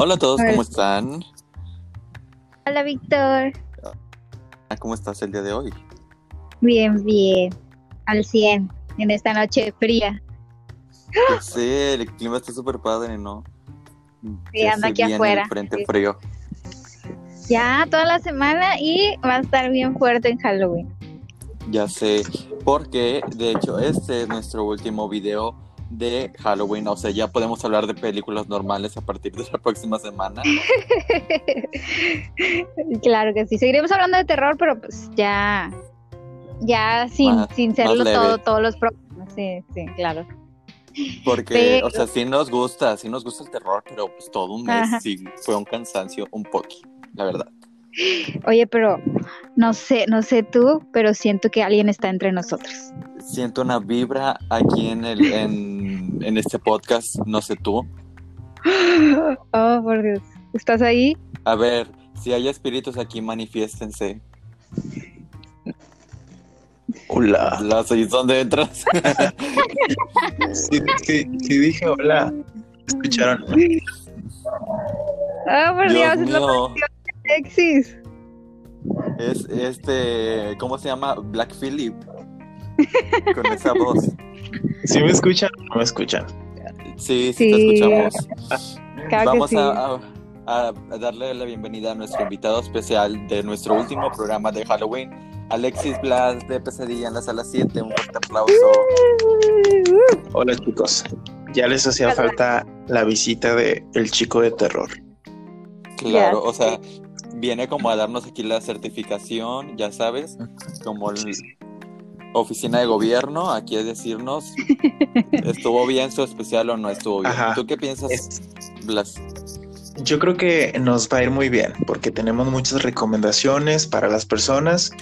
Hola a todos, ¿cómo están? Hola, Víctor. ¿Cómo estás el día de hoy? Bien, bien. Al 100 en esta noche fría. Sí, el clima está súper padre, ¿no? Sí, anda aquí afuera. frente frío. Ya, toda la semana y va a estar bien fuerte en Halloween. Ya sé, porque de hecho este es nuestro último video de Halloween, o sea, ya podemos hablar de películas normales a partir de la próxima semana. claro que sí, seguiremos hablando de terror, pero pues ya, ya sin, sin serlo todo, todos los programas, sí, sí, claro. Porque, o sea, sí nos gusta, sí nos gusta el terror, pero pues todo un mes sí fue un cansancio un poco, la verdad. Oye, pero no sé, no sé tú, pero siento que alguien está entre nosotros. Siento una vibra aquí en el, en, en este podcast, no sé tú. Oh, por Dios. ¿Estás ahí? A ver, si hay espíritus aquí, manifiéstense. Hola. Hola, ¿dónde entras? sí, sí, sí, dije hola. ¿Escucharon? Oh, por Dios, Dios Alexis. Es este, ¿cómo se llama? Black Phillip. Con esa voz. ¿Sí me escuchan o no me escuchan? Sí, sí, te escuchamos. Vamos a, a, darle la bienvenida a nuestro invitado especial de nuestro último programa de Halloween, Alexis Blas de Pesadilla en la sala 7. Un fuerte aplauso. Hola chicos. Ya les hacía falta la visita de El Chico de Terror. Claro, o sea, viene como a darnos aquí la certificación, ya sabes, como la oficina de gobierno, aquí a decirnos, ¿estuvo bien su especial o no estuvo bien? ¿Tú qué piensas, Blas? Yo creo que nos va a ir muy bien, porque tenemos muchas recomendaciones para las personas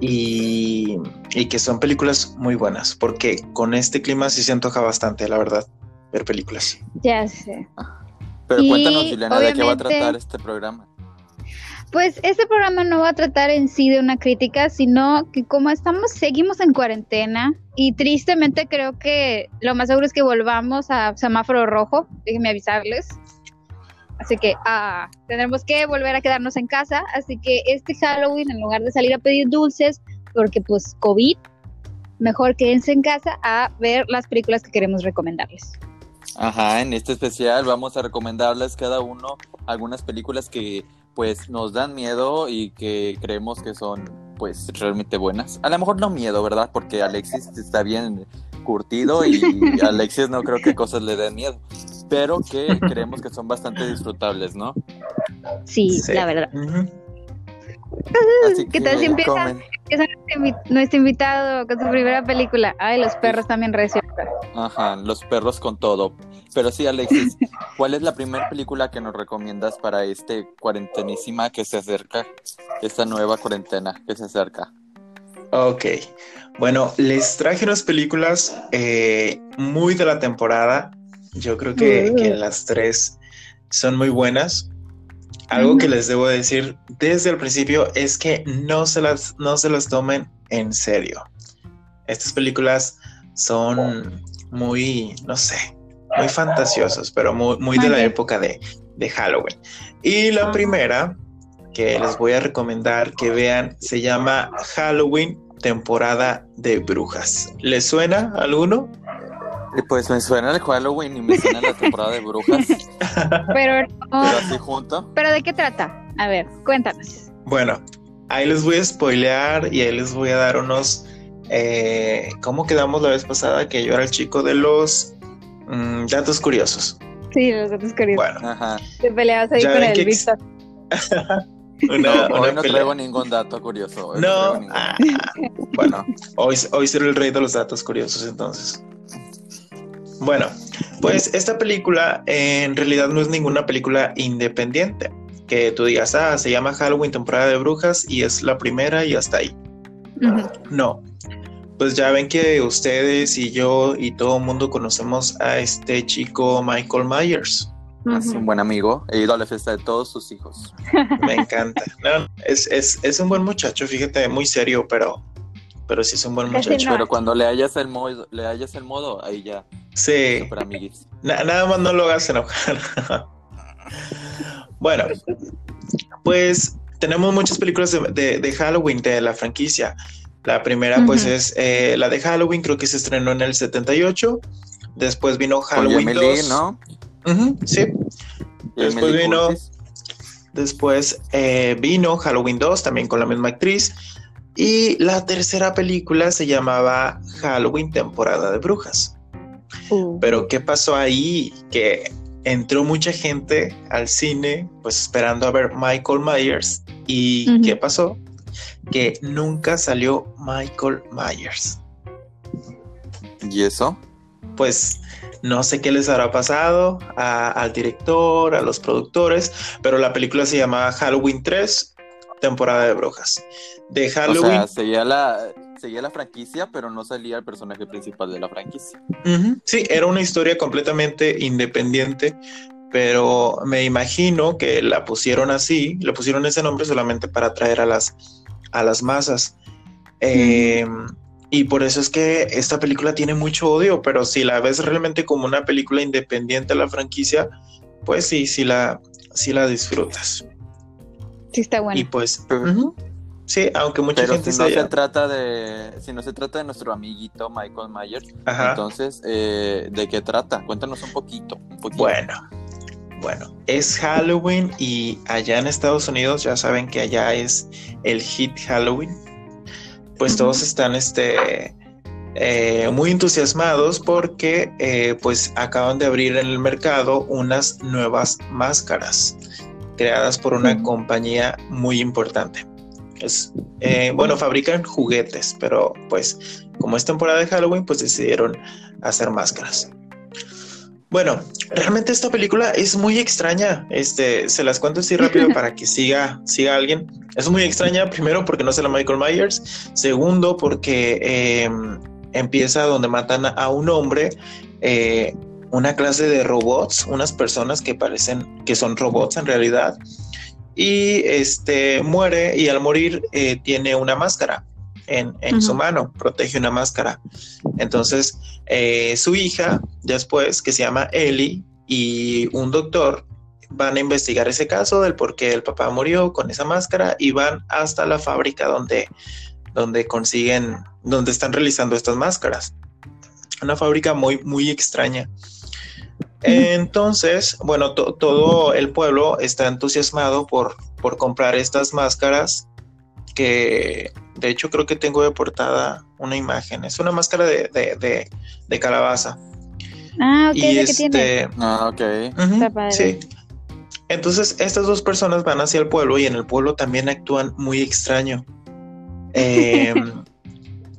y, y que son películas muy buenas, porque con este clima sí se antoja bastante, la verdad, ver películas. Ya sé. Pero cuéntanos, Juliana, ¿de qué va a tratar este programa? Pues este programa no va a tratar en sí de una crítica, sino que como estamos, seguimos en cuarentena y tristemente creo que lo más seguro es que volvamos a semáforo rojo, déjenme avisarles. Así que ah, tendremos que volver a quedarnos en casa, así que este Halloween en lugar de salir a pedir dulces, porque pues COVID, mejor quédense en casa a ver las películas que queremos recomendarles. Ajá, en este especial vamos a recomendarles cada uno algunas películas que pues nos dan miedo y que creemos que son pues realmente buenas. A lo mejor no miedo, ¿verdad? Porque Alexis está bien curtido y Alexis no creo que cosas le den miedo, pero que creemos que son bastante disfrutables, ¿no? Sí, la verdad. Así ¿Qué tal si empieza, nuestro invitado con su primera película? Ay, los perros también recién. Ajá, los perros con todo. Pero sí, Alexis, ¿cuál es la primera película que nos recomiendas para este cuarentenísima que se acerca? Esta nueva cuarentena que se acerca. Ok, bueno, les traje unas películas eh, muy de la temporada. Yo creo que, que, las tres son muy buenas. Algo que les debo decir desde el principio es que no se las, no se las tomen en serio. Estas películas son muy, no sé, muy fantasiosos, pero muy, muy de la época de, de Halloween. Y la primera que les voy a recomendar que vean se llama Halloween temporada de brujas. ¿Les suena alguno? Pues me suena el Halloween y me suena la temporada de brujas. Pero, así junto. ¿Pero de qué trata? A ver, cuéntanos. Bueno, ahí les voy a spoilear y ahí les voy a dar unos. Eh, ¿Cómo quedamos la vez pasada? Que yo era el chico de los Mm, datos curiosos. Sí, los datos curiosos. Bueno, Ajá. te peleabas ahí con el Víctor. no, hoy no traigo ningún dato curioso. no, ah, bueno, hoy, hoy seré el rey de los datos curiosos entonces. Bueno, pues esta película en realidad no es ninguna película independiente. Que tú digas, ah, se llama Halloween, temporada de brujas y es la primera y hasta ahí. No, pues ya ven que ustedes y yo y todo el mundo conocemos a este chico Michael Myers. Es un buen amigo. He ido a la fiesta de todos sus hijos. Me encanta. es, un buen muchacho, fíjate, muy serio, pero, pero sí es un buen muchacho. Pero cuando le hayas el modo, le hayas el modo, ahí ya. Sí. nada más no lo hagas enojar. Bueno, pues tenemos muchas películas de, Halloween de la franquicia. La primera, pues, es eh, la de Halloween, creo que se estrenó en el 78. Después vino Halloween 2. ¿no? sí. Después vino. Después eh, vino Halloween 2, también con la misma actriz. Y la tercera película se llamaba Halloween temporada de brujas. Uh. Pero ¿qué pasó ahí? Que entró mucha gente al cine, pues esperando a ver Michael Myers. ¿Y qué pasó? Que nunca salió Michael Myers. ¿Y eso? Pues no sé qué les habrá pasado al director, a los productores, pero la película se llama Halloween 3, temporada de brujas. De Halloween. O sea, seguía la, seguía la franquicia, pero no salía el personaje principal de la franquicia. Sí, era una historia completamente independiente, pero me imagino que la pusieron así, le pusieron ese nombre solamente para atraer a las, a las masas. Eh, y por eso es que esta película tiene mucho odio, pero si la ves realmente como una película independiente de la franquicia, pues sí, sí la, sí la disfrutas. Sí, está bueno. Y pues, sí, aunque mucha gente si no se trata de, si no se trata de nuestro amiguito Michael Myers, entonces, eh, ¿de qué trata? Cuéntanos un poquito, un poquito. Bueno, bueno, es Halloween y allá en Estados Unidos ya saben que allá es el hit Halloween pues todos están este, eh, muy entusiasmados porque eh, pues acaban de abrir en el mercado unas nuevas máscaras creadas por una compañía muy importante. Es, eh, bueno, fabrican juguetes, pero pues como es temporada de Halloween, pues decidieron hacer máscaras. Bueno, realmente esta película es muy extraña. Este, se las cuento así rápido para que siga, siga alguien. Es muy extraña, primero porque no es la Michael Myers, segundo porque em, empieza donde matan a un hombre, eh, una clase de robots, unas personas que parecen que son robots en realidad, y este muere y al morir eh, tiene una máscara en, su mano, protege una máscara. Entonces, eh, su hija, después, que se llama Ellie, y un doctor van a investigar ese caso del por qué el papá murió con esa máscara y van hasta la fábrica donde, donde consiguen, donde están realizando estas máscaras. Una fábrica muy, muy extraña. Entonces, bueno, todo el pueblo está entusiasmado por, por comprar estas máscaras que de hecho creo que tengo de portada una imagen. Es una máscara de, calabaza. Ah, ok, y este... tiene. Ah, ok. Sí. Entonces, estas dos personas van hacia el pueblo y en el pueblo también actúan muy extraño. Em,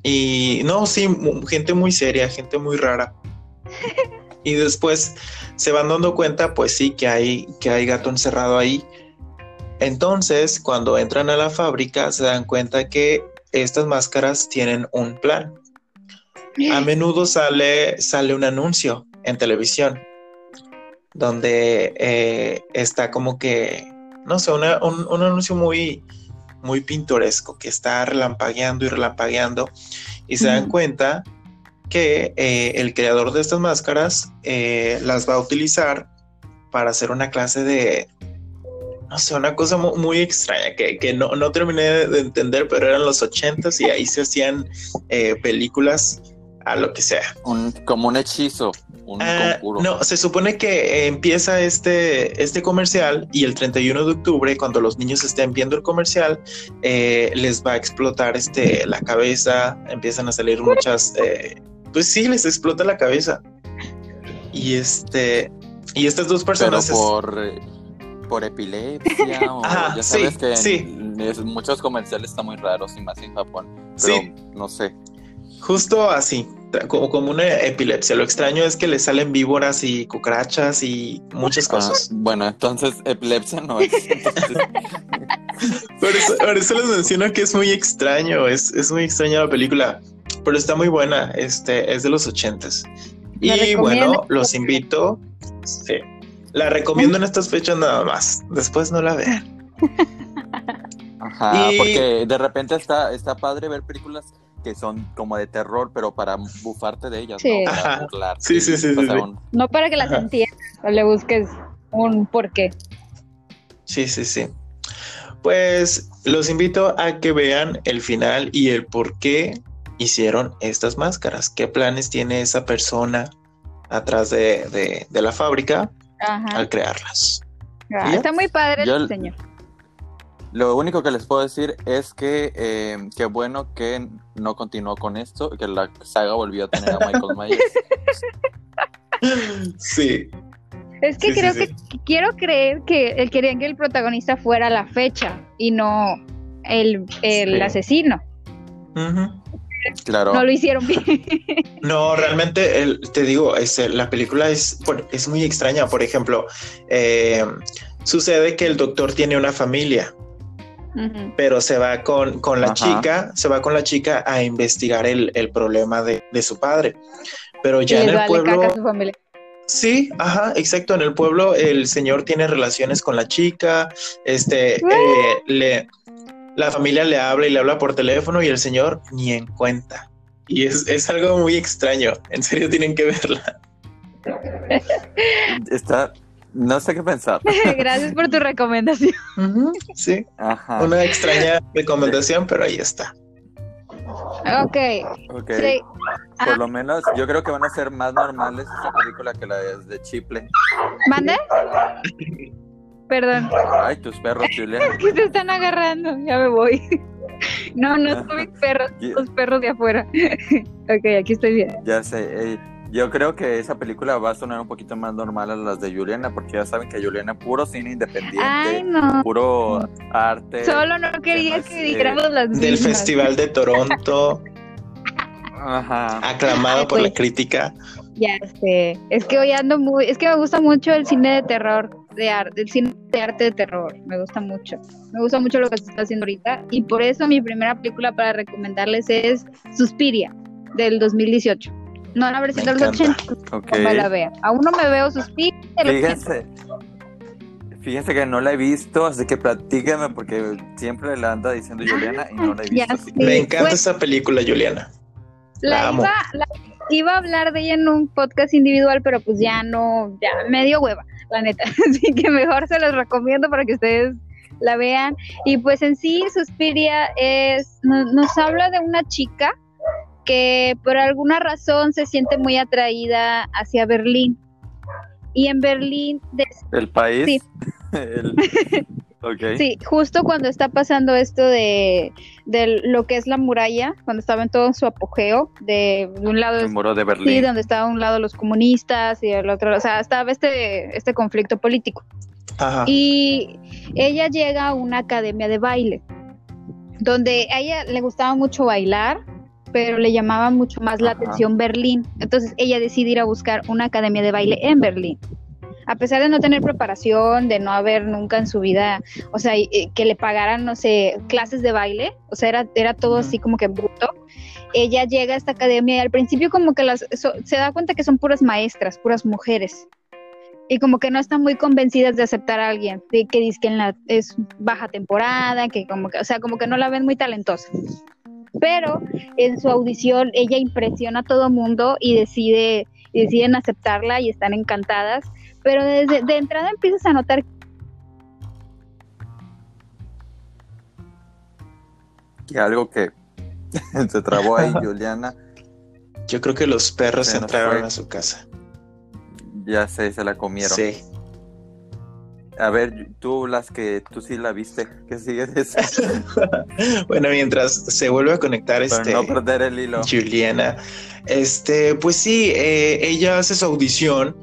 y no, sí, gente muy seria, gente muy rara. Y después se van dando cuenta, pues sí, que hay, que hay gato encerrado ahí. Entonces, cuando entran a la fábrica, se dan cuenta que estas máscaras tienen un plan. A menudo sale, sale un anuncio en televisión donde eh, está como que, no sé, un, anuncio muy, muy pintoresco que está relampagueando y relampagueando y se dan cuenta que eh, el creador de estas máscaras eh, las va a utilizar para hacer una clase de, no sé, una cosa muy, extraña que, no, no, terminé de entender, pero eran los ochentas y ahí se hacían eh, películas a lo que sea. como un hechizo, un ah, No, se supone que empieza este, este comercial y el 31 de octubre, cuando los niños estén viendo el comercial, eh, les va a explotar este, la cabeza, empiezan a salir muchas, eh, pues sí, les explota la cabeza. Y este, y estas dos personas... por por epilepsia o ya sabes que En, muchos comerciales están muy raros y más en Japón. Pero no sé. Justo así, como, como una epilepsia. Lo extraño es que le salen víboras y cucarachas y muchas ah, cosas. bueno, entonces epilepsia no es. por, eso, les menciono que es muy extraño, es, es muy extraña la película, pero está muy buena, este, es de los ochentas. Y bueno, los invito. Sí, la recomiendo en estas fechas nada más. Después no la vean. Ajá, porque de repente está, está padre ver películas que son como de terror, pero para bufarte de ellas, sí. ¿no? Para sí, sí, sí, No para que las entiendas o le busques un porqué. Sí, sí, sí. Pues los invito a que vean el final y el por qué hicieron estas máscaras. ¿Qué planes tiene esa persona atrás de, de, la fábrica al crearlas? Ah, está muy padre el diseño. Lo único que les puedo decir es que eh, qué bueno que no continuó con esto, que la saga volvió a tener a Michael Myers. sí. Es que creo que quiero creer que él querían que el protagonista fuera la fecha y no el, asesino. Claro. No lo hicieron bien. No, realmente, te digo, este, la película es, es muy extraña. Por ejemplo, eh, sucede que el doctor tiene una familia, pero se va con, la chica, se va con la chica a investigar el, problema de, su padre. Pero ya en el pueblo. Sí, ajá, exacto. En el pueblo el señor tiene relaciones con la chica, este, eh, le, la familia le habla y le habla por teléfono y el señor ni en cuenta. Y es, algo muy extraño. En serio tienen que verla. Está, no sé qué pensar. Gracias por tu recomendación. sí, una extraña recomendación, pero ahí está. Ok. okay. Por ah. lo menos yo creo que van a ser más normales esa película que la de Chiple. ¿Mande? Perdón. Ay, tus perros, Julia. que se están agarrando. Ya me voy. No, no son mis perros, los perros de afuera. ok, aquí estoy bien. Ya sé. yo creo que esa película va a sonar un poquito más normal a las de Juliana, porque ya saben que Juliana puro cine independiente, puro arte. Solo no quería que dijéramos las mismas. Del Festival de Toronto. Ajá. Aclamado por la pues, crítica. Ya sé. Es que hoy ando muy. Es que me gusta mucho el cine de terror de arte, el cine de arte de terror, me gusta mucho. Me gusta mucho lo que se está haciendo ahorita y por eso mi primera película para recomendarles es Suspiria del 2018. No la versión de los 80, okay. la vea. Aún no me veo Suspiria. Fíjense. Fíjense que no la he visto, así que platíqueme porque siempre la anda diciendo Juliana y no la he visto. Me encanta esa película, Juliana. La, iba, la, iba, a hablar de ella en un podcast individual, pero pues ya no, ya me dio hueva la neta. Así que mejor se los recomiendo para que ustedes la vean. Y pues en sí, Suspiria es, nos, habla de una chica que por alguna razón se siente muy atraída hacia Berlín. Y en Berlín... ¿El país? Sí. Sí, justo cuando está pasando esto de, lo que es la muralla, cuando estaba en todo su apogeo, de, un lado... El muro de Berlín. Sí, donde estaba un lado los comunistas y el otro, o sea, estaba este, este conflicto político. Y ella llega a una academia de baile, donde a ella le gustaba mucho bailar, pero le llamaba mucho más la atención Berlín. Entonces ella decide ir a buscar una academia de baile en Berlín a pesar de no tener preparación, de no haber nunca en su vida, o sea, que le pagaran, no sé, clases de baile, o sea, era, era todo así como que bruto. Ella llega a esta academia y al principio como que las, se da cuenta que son puras maestras, puras mujeres. Y como que no están muy convencidas de aceptar a alguien, de que dice que en la, es baja temporada, que como que, o sea, como que no la ven muy talentosa pero en su audición ella impresiona a todo mundo y decide deciden aceptarla y están encantadas pero desde de entrada empiezas a notar que algo que se trabó ahí, Juliana. Yo creo que los perros entraron a su casa. Ya sé, se la comieron. Sí. A ver, tú las que tú sí la viste, ¿qué sigue de eso? bueno, mientras se vuelve a conectar este no perder el hilo. Juliana, este, pues sí, eh, ella hace su audición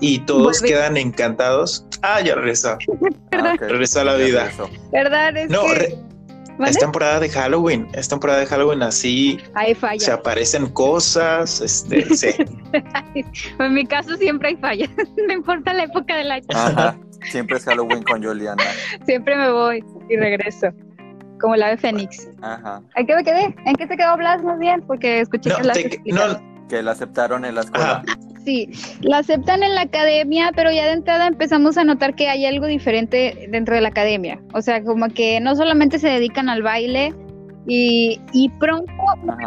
y todos quedan encantados. Ah, ya regresa. Ah, regresa a la vida. ¿Verdad? Es no, es temporada de Halloween. Es temporada de Halloween así. Hay falla. Se aparecen cosas. Este, sí. en mi caso siempre hay fallas. no importa la época del año. Ajá. Siempre es Halloween con Juliana. Siempre me voy y regreso. Como la de Fénix. Ajá. ¿En qué me quedé? ¿En qué te quedó Blas más bien? Porque escuché que la no, que la aceptaron en la escuela. Sí, la aceptan en la academia, pero ya de entrada empezamos a notar que hay algo diferente dentro de la academia. O sea, como que no solamente se dedican al baile y, y pronto,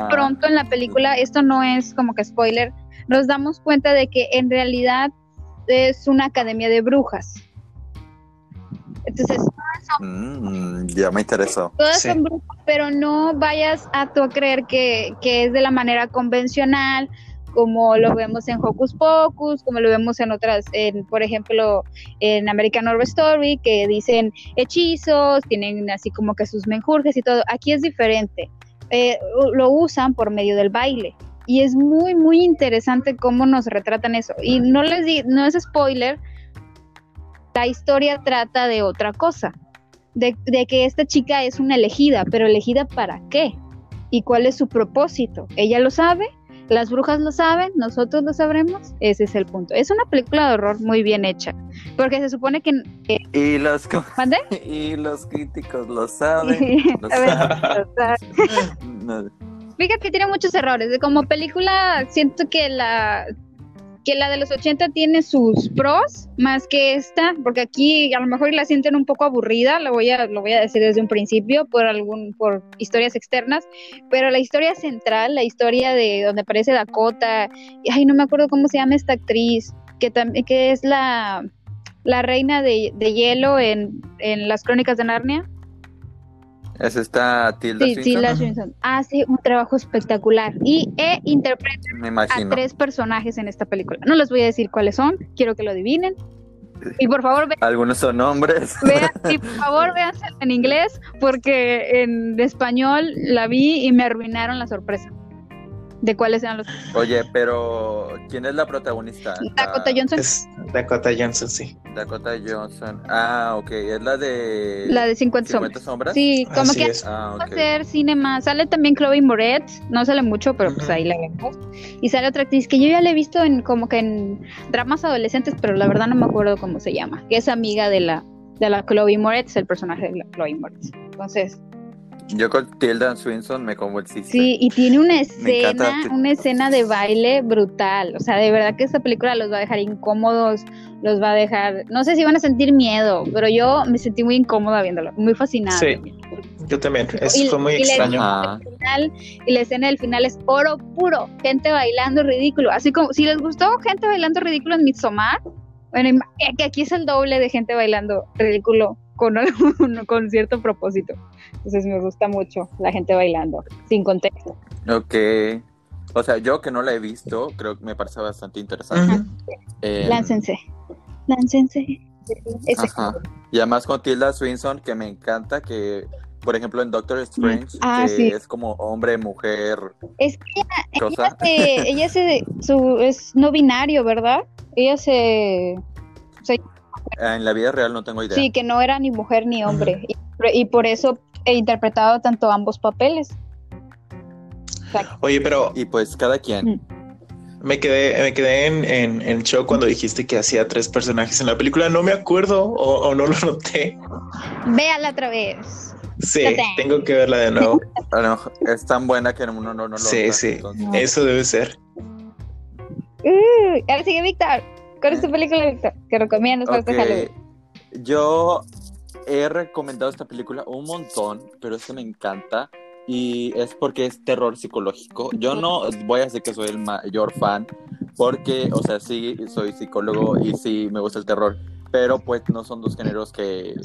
pronto en la película, esto no es como que spoiler, nos damos cuenta de que en realidad es una academia de brujas. Entonces, Mm, ya me interesó. todas Sí. son brujas, pero no vayas a tú a creer que, que es de la manera convencional, como lo vemos en Hocus Pocus, como lo vemos en otras, en, por ejemplo, en American Horror Story, que dicen hechizos, tienen así como que sus menjurjes y todo. Aquí es diferente. Eh, lo usan por medio del baile. Y es muy, muy interesante cómo nos retratan eso. Y no les di, no es spoiler, la historia trata de otra cosa de, de que esta chica es una elegida, pero elegida para qué y cuál es su propósito. Ella lo sabe, las brujas lo saben, nosotros lo sabremos. Ese es el punto. Es una película de horror muy bien hecha, porque se supone que Y los, y los críticos lo saben. lo ver, saben. No, Fíjate que tiene muchos errores. Como película, siento que la que la de los 80 tiene sus pros más que esta, porque aquí a lo mejor la sienten un poco aburrida, lo voy a lo voy a decir desde un principio por algún por historias externas, pero la historia central, la historia de donde aparece Dakota, y, ay, no me acuerdo cómo se llama esta actriz, que que es la la reina de, de hielo en, en las crónicas de Narnia. Es esta Tilda Sí, Swinton, Tilda Swinton. Hace un trabajo espectacular y e interpreta a tres personajes en esta película. No les voy a decir cuáles son, quiero que lo adivinen. Y por favor, ve- Algunos son hombres. vean, y por favor véanse en inglés, porque en español la vi y me arruinaron la sorpresa de cuáles eran los. Oye, pero ¿quién es la protagonista? Dakota La- Johnson, Es Dakota Johnson, sí. Dakota Johnson. Ah, ok. Es la de. la de 50 50 sombras. sombras. Sí, como Así que es. Ah, va a hacer cine más. Sale también Chloe Moretz, no sale mucho, pero pues ahí la vemos. Y sale otra actriz que yo ya la he visto en como que en dramas adolescentes, pero la verdad no me acuerdo cómo se llama. Que es amiga de la de la Chloe Moretz, el personaje de la Chloe Moretz. Entonces, Yo con Tilda Swinton me convenciste. sí, y tiene una escena, una escena de baile brutal. O sea, de verdad que esta película los va a dejar incómodos, los va a dejar, no sé si van a sentir miedo, pero yo me sentí muy incómoda viéndolo, muy fascinada. Sí. Yo también. Eso Y- fue muy y extraño. Ajá. final y la escena del final es oro puro, gente bailando ridículo. Así como si les gustó gente bailando ridículo en Midsommar, bueno, eh, que aquí es el doble de gente bailando ridículo con, algún- con cierto propósito. Entonces me gusta mucho la gente bailando, sin contexto. Ok. O sea, yo que no la he visto, creo que me parece bastante interesante. Eh, Láncense, láncense. Ese- Ajá. Y además con Tilda Swinton, que me encanta, que por ejemplo en Doctor Strange, Ah, que sí. es como hombre, mujer, Es que ella, cosa. se- ella se, su, es no binario, ¿verdad? Ella se... En la vida real no tengo idea. Sí, que no era ni mujer ni hombre. y, y por eso he interpretado tanto ambos papeles. Oye, pero Y pues cada quien. Mm. me quedé, me quedé en, en, en shock cuando dijiste que hacía tres personajes en la película. No me acuerdo o, o no lo noté. Véala otra vez. Sí, tengo que verla de nuevo. Es tan buena que uno no, no lo Sí, sí. entonces- Eso debe ser. Uh, ahora sigue Víctor. ¿Cuál es tu película, Víctor? Que recomiendas para este Ok. Halloween? Yo he recomendado esta película un montón, pero es que me encanta y es porque es terror psicológico. Yo no voy a decir que soy el mayor fan, porque, o sea, sí, soy psicólogo y sí me gusta el terror, pero pues no son dos géneros que,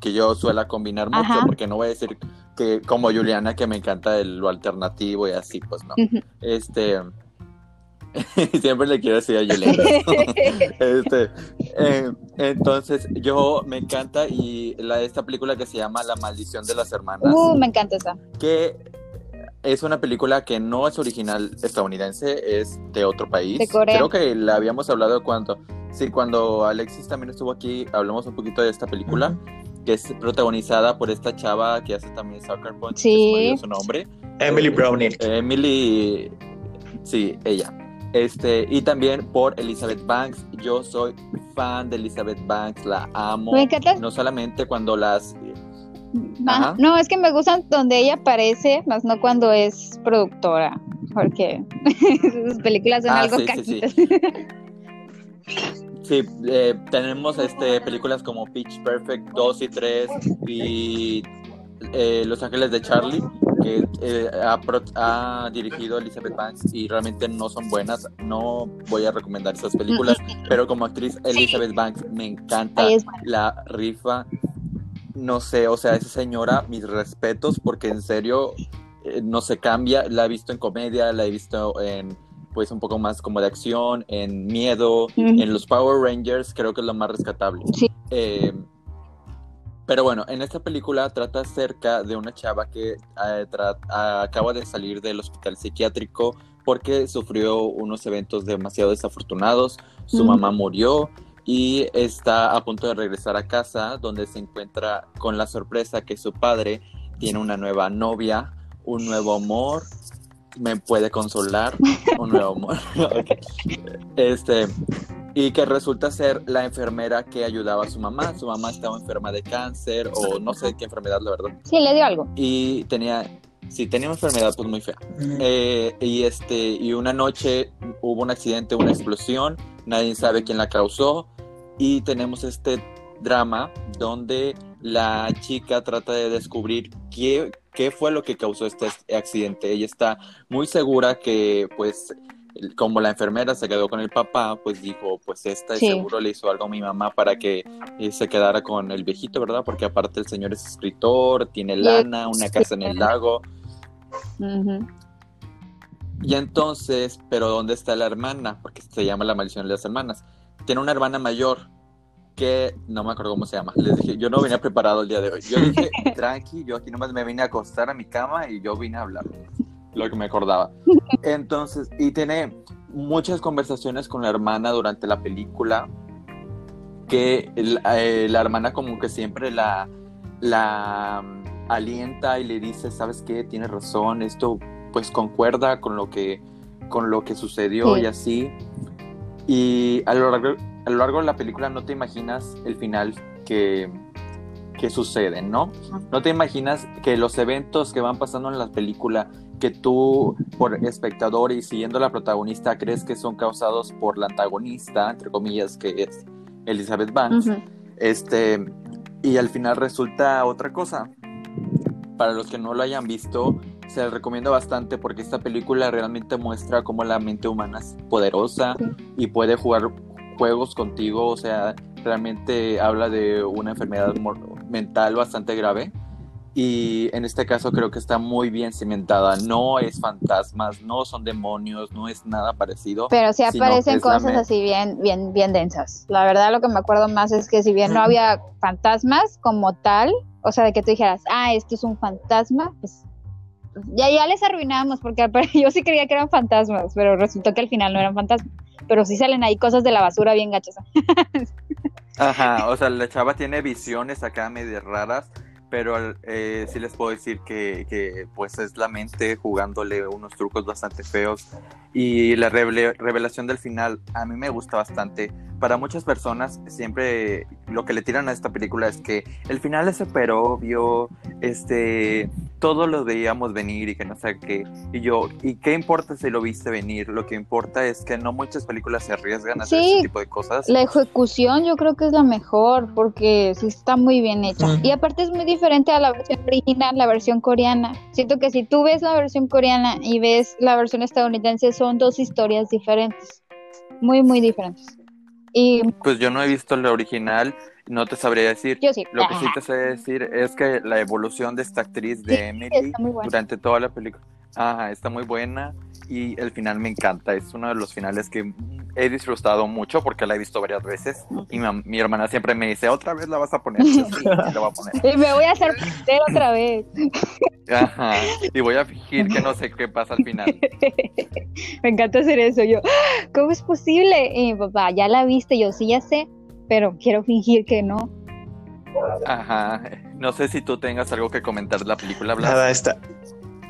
que yo suela combinar mucho, Ajá. porque no voy a decir que como Juliana que me encanta el, lo alternativo y así, pues no. Este... Siempre le quiero decir a Juliana. Este, eh, entonces, yo me encanta y la esta película que se llama La maldición de las hermanas, uh, me encanta esa. que es una película que no es original estadounidense, es de otro país. De Corea. Creo que la habíamos hablado cuando, sí, cuando Alexis también estuvo aquí, hablamos un poquito de esta película, que es protagonizada por esta chava que hace también Soccer Punch, que se me Sí. su nombre. Emily Browning. Emily, sí, ella. Este, y también por Elizabeth Banks. Yo soy fan de Elizabeth Banks, la amo. Me encanta. No solamente cuando las. Ajá. No, es que me gustan donde ella aparece, más no cuando es productora. Porque sus películas son Ah, algo sí, sí, caquitas. Sí, eh, tenemos este, películas como Pitch Perfect 2 y 3 y eh, Los Ángeles de Charlie, que eh, ha, dirigido Elizabeth Banks y realmente no son buenas. No voy a recomendar esas películas, pero como actriz Elizabeth Banks me encanta. La rifa no sé, o sea, esa señora, mis respetos, porque en serio eh, no se cambia. La he visto en comedia, la he visto en pues un poco más como de acción, en miedo, en los Power Rangers, creo que es lo más rescatable. Eh, pero bueno, en esta película trata acerca de una chava que eh, acaba de salir del hospital psiquiátrico porque sufrió unos eventos demasiado desafortunados, su mamá murió y está a punto de regresar a casa donde se encuentra con la sorpresa que su padre tiene una nueva novia, un nuevo amor me puede consolar un nuevo amor. Este, y que resulta ser la enfermera que ayudaba a su mamá. Su mamá estaba enferma de cáncer o no sé qué enfermedad, la verdad. Sí, le dio algo. Y tenía, sí, tenía una enfermedad pues muy fea. Eh, y este, y una noche hubo un accidente, una explosión, nadie sabe quién la causó y tenemos este drama donde la chica trata de descubrir qué, qué fue lo que causó este accidente. Ella está muy segura que, pues, como la enfermera se quedó con el papá, pues dijo, pues esta seguro le hizo algo a mi mamá para que eh, se quedara con el viejito, ¿verdad? Porque aparte el señor es escritor, tiene lana, una casa en el lago. Y entonces, pero ¿dónde está la hermana? Porque se llama la maldición de las hermanas. Tiene una hermana mayor que no me acuerdo cómo se llama. Les dije, yo no venía preparado el día de hoy. Yo dije, tranqui, yo aquí nomás me vine a acostar a mi cama y yo vine a hablar lo que me acordaba. Entonces, y tiene muchas conversaciones con la hermana durante la película, que eh, la hermana como que siempre la, la mm, alienta y le dice, ¿sabes qué? Tiene razón, esto pues concuerda con lo que, con lo que sucedió y así. Y a lo largo, a lo largo de la película no te imaginas el final que, que sucede, ¿no? No te imaginas que los eventos que van pasando en la película, que tú, por espectador y siguiendo a la protagonista, crees que son causados por la antagonista, entre comillas, que es Elizabeth Banks, este, y al final resulta otra cosa. Para los que no lo hayan visto, se les recomiendo bastante porque esta película realmente muestra cómo la mente humana es poderosa y puede jugar juegos contigo, o sea, realmente habla de una enfermedad mental bastante grave. Y en este caso creo que está muy bien cimentada. No es fantasmas, no son demonios, no es nada parecido. Pero sí aparecen cosas así bien, bien, bien densas. La verdad lo que me acuerdo más es que si bien no había fantasmas como tal, o sea, de que tú dijeras, ah, esto es un fantasma, pues ya, ya les arruinamos porque yo sí creía que eran fantasmas, pero resultó que al final no eran fantasmas pero sí salen ahí cosas de la basura bien gachas. Ajá, o sea, la chava tiene visiones acá medio raras, pero eh, sí les puedo decir que, que, pues es la mente jugándole unos trucos bastante feos y la revelación del final a mí me gusta bastante. Para muchas personas siempre lo que le tiran a esta película es que el final es súper obvio, este, todo lo veíamos venir y que no sé qué. Y yo, ¿y qué importa si lo viste venir? Lo que importa es que no muchas películas se arriesgan a hacer ese tipo de cosas. La ejecución yo creo que es la mejor porque sí está muy bien hecha. Y aparte es muy diferente a la versión original, la versión coreana. Siento que si tú ves la versión coreana y ves la versión estadounidense, son dos historias diferentes, muy, muy diferentes. Y, pues yo no he visto la original, no te sabría decir. Yo sí. Lo que sí te sé decir es que la evolución de esta actriz de Emily durante toda la película, ajá, está muy buena y el final me encanta. Es uno de los finales que he disfrutado mucho porque la he visto varias veces. Y mi, hermana siempre me dice, otra vez la vas a poner. Sí, la voy a poner. Y me voy a hacer otra vez. Ajá. Y voy a fingir que no sé qué pasa al final. me encanta hacer eso. Yo, ¿cómo es posible? Y mi papá, ya la viste. Yo, sí, ya sé, pero quiero fingir que no. Ajá. No sé si tú tengas algo que comentar de la película, Blas. Nada, está,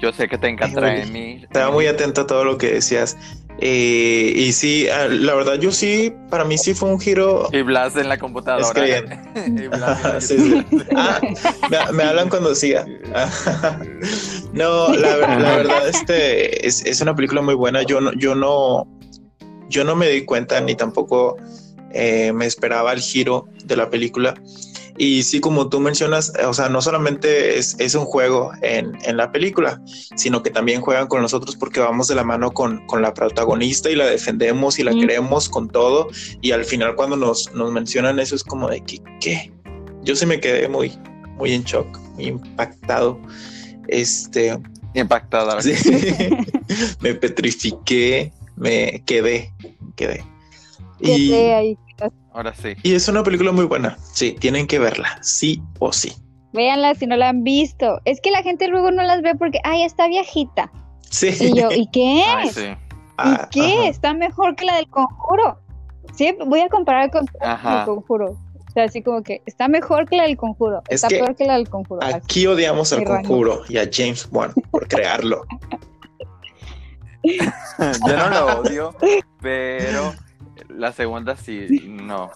yo sé que te encanta Emi. Estaba muy atento a todo lo que decías. Eh, y sí, ah, la verdad, yo sí, para mí sí fue un giro. Y Blas en la computadora. Ah, me, hablan cuando siga. no, la, verdad, este es, es, una película muy buena. Yo no, yo no, yo no me di cuenta ni tampoco eh, me esperaba el giro de la película. Y sí, como tú mencionas, o sea, no solamente es, un juego en, la película, sino que también juegan con nosotros porque vamos de la mano con, la protagonista y la defendemos y la queremos con todo. Y al final cuando nos, mencionan eso es como de que, ¿qué? Yo sí me quedé muy, muy en shock, muy impactado. Este. Impactada. Sí, me petrifiqué, me quedé, quedé. Y, Quedé ahí. Ahora sí. y es una película muy buena. Sí, tienen que verla, sí o sí. Véanla si no la han visto. Es que la gente luego no las ve porque, ay, está viejita. Sí. Y yo, ¿y qué? Ay, sí. ¿Y Ah, qué? ajá. Está mejor que la del conjuro. Sí, voy a comparar con Ajá. el conjuro. O sea, así como que está mejor que la del conjuro. Es está que peor que la del conjuro. Así. Aquí odiamos al conjuro y a James Wan por crearlo. Yo no lo odio, pero la segunda sí, no.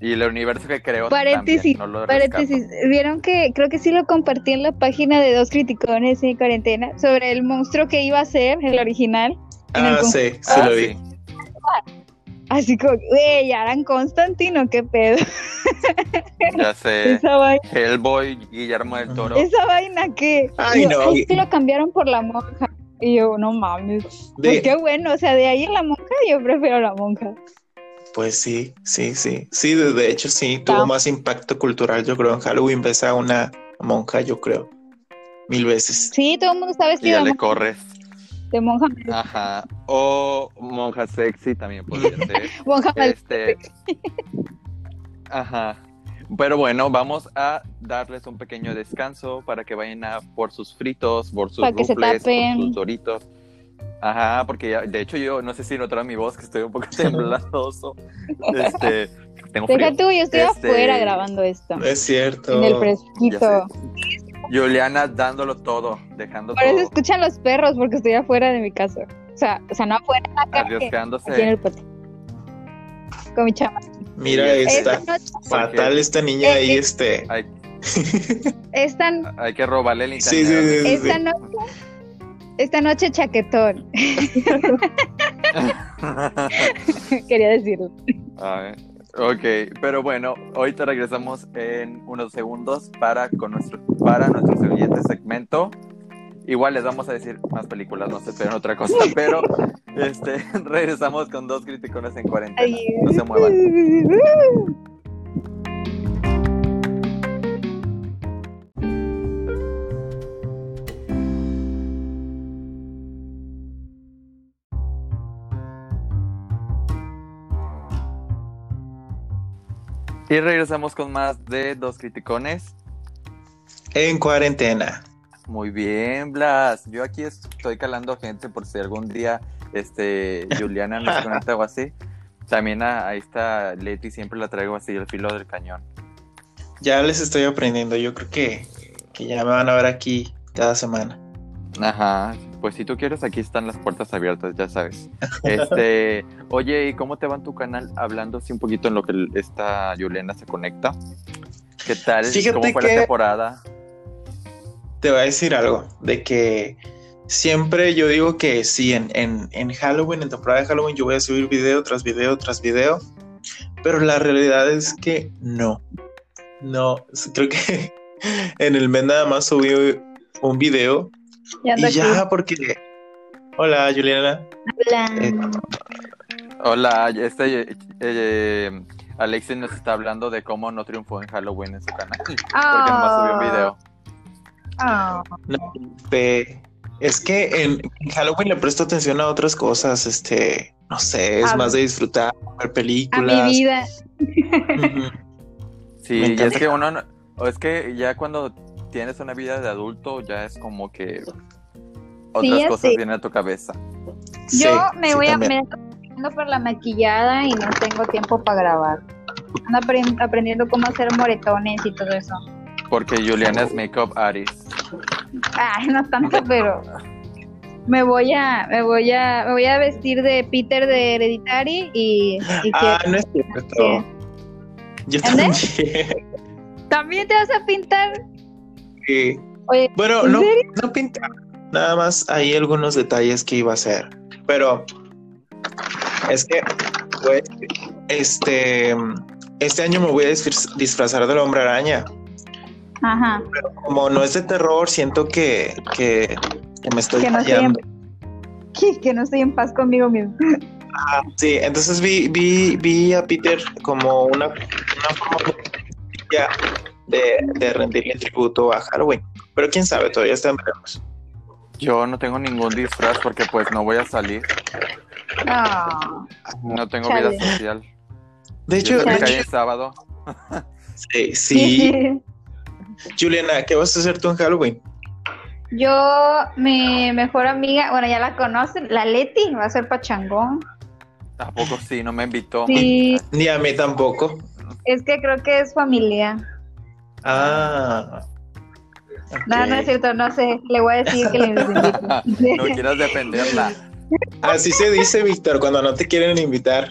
Y el universo que creo Paréntesis, también, no lo Paréntesis, rescato. vieron que creo que sí lo compartí en la página de dos criticones en cuarentena sobre el monstruo que iba a ser el original. El Ah, sí, sí Ah, lo vi. sí. Así como, güey, ya eran Constantino, qué pedo. Ya sé. Esa vaina, Hellboy, Guillermo del Toro. esa vaina que. Ay, yo, no. "Ay, es que lo cambiaron por la monja. Y yo, no mames. De- Pues qué bueno, o sea, de ahí en la monja, yo prefiero la monja. Pues sí, sí, sí. Sí, de, de hecho sí, tuvo más impacto cultural, yo creo, en Halloween ves a una monja, yo creo. Mil veces. Sí, todo el mundo está Y vestido ya de, le monja, corres. de monja. Ajá. O monja sexy también podría ser. monja mal- Este. Ajá. Pero bueno, vamos a darles un pequeño descanso para que vayan a por sus fritos, por sus Para rufles, por sus doritos. Ajá, porque ya, de hecho yo no sé si notaron mi voz que estoy un poco tembladoso. Este, tengo frío. Deja tú, yo estoy Este, afuera grabando esto. No es cierto. En el fresquito. Juliana dándolo todo, dejando Por eso todo, escuchan los perros, porque estoy afuera de mi casa. O sea, o sea no afuera aquí en arriesgándose. el patio. Con mi chama. Mira, Esta noche, fatal esta niña ahí, Eh, este. Hay, esta, hay que robarle el internet. sí, sí, sí. esta noche, esta noche chaquetón, quería decirlo. A ver, Ok, pero bueno, ahorita regresamos en unos segundos para, con nuestro, para nuestro siguiente segmento. Igual les vamos a decir más películas, no se esperen otra cosa, pero este, regresamos con dos criticones en cuarentena. No se muevan. Y regresamos con más de dos criticones. En cuarentena. Muy bien, Blas. Yo aquí estoy calando gente por si algún día este Juliana no se conecta o así. También a, ahí está Leti, siempre la traigo así al filo del cañón. Ya les estoy aprendiendo. Yo creo que, que ya me van a ver aquí cada semana. Ajá, pues si tú quieres, aquí están las puertas abiertas, ya sabes. Este, oye, ¿y cómo te va en tu canal? Hablando así un poquito en lo que esta Juliana se conecta. ¿Qué tal? Fíjate ¿Cómo fue que- la temporada? Te voy a decir algo, de que siempre yo digo que sí, en, en, en Halloween, en temporada de Halloween, yo voy a subir video tras video tras video, pero la realidad es que no. No, creo que en el mes nada más subí un video Ya ando y aquí. ya, porque... Hola, Juliana. Hola. Eh, Hola, este eh, Alexis nos está hablando de cómo no triunfó en Halloween en su canal. Porque nomás subió un video. Ah. No, pe- es que en, en Halloween le presto atención a otras cosas, este, no sé, es A- más de disfrutar, ver a películas. mi vida. Ujú. Sí, Me y es que uno, no- o es que ya cuando tienes una vida de adulto, ya es como que otras cosas vienen a tu cabeza. Sí, Yo me sí, voy a también. me ando por la maquillada y no tengo tiempo para grabar. Ando apren- aprendiendo cómo hacer moretones y todo eso. Porque Juliana es makeup artist. Ay, no tanto, pero me voy a, me voy a, me voy a vestir de Peter de Hereditary y, y Ah, no es cierto. ¿Qué? Yo ¿Ande? también. también te vas a pintar. Sí. Oye, Bueno, ¿en no, serio? no pintar. Nada más hay algunos detalles que iba a hacer. Pero es que, pues, este, este año me voy a disfraz- disfrazar del hombre araña. Ajá. Como no es de terror, siento que, que, que me estoy Que no estoy en-. Que, no estoy en paz conmigo mismo. Sí, entonces vi, vi, vi a Peter como una, una forma ya de, de rendirle tributo a Halloween. Pero quién sabe, todavía están veremos. Yo no tengo ningún disfraz porque pues no voy a salir. No. No tengo Chale. vida social. De hecho, de hecho, en sábado. sí, sí. Juliana, ¿qué vas a hacer tú en Halloween? Yo, mi mejor amiga, bueno, ya la conocen, la Leti, va a ser pachangón. Tampoco sí, no me invitó. Sí, Ni a mí tampoco. es que creo que es familia. Ah. No, no es cierto, no sé. Le voy a decir que le invite. no quieras defenderla. Así se dice, Víctor, cuando no te quieren invitar.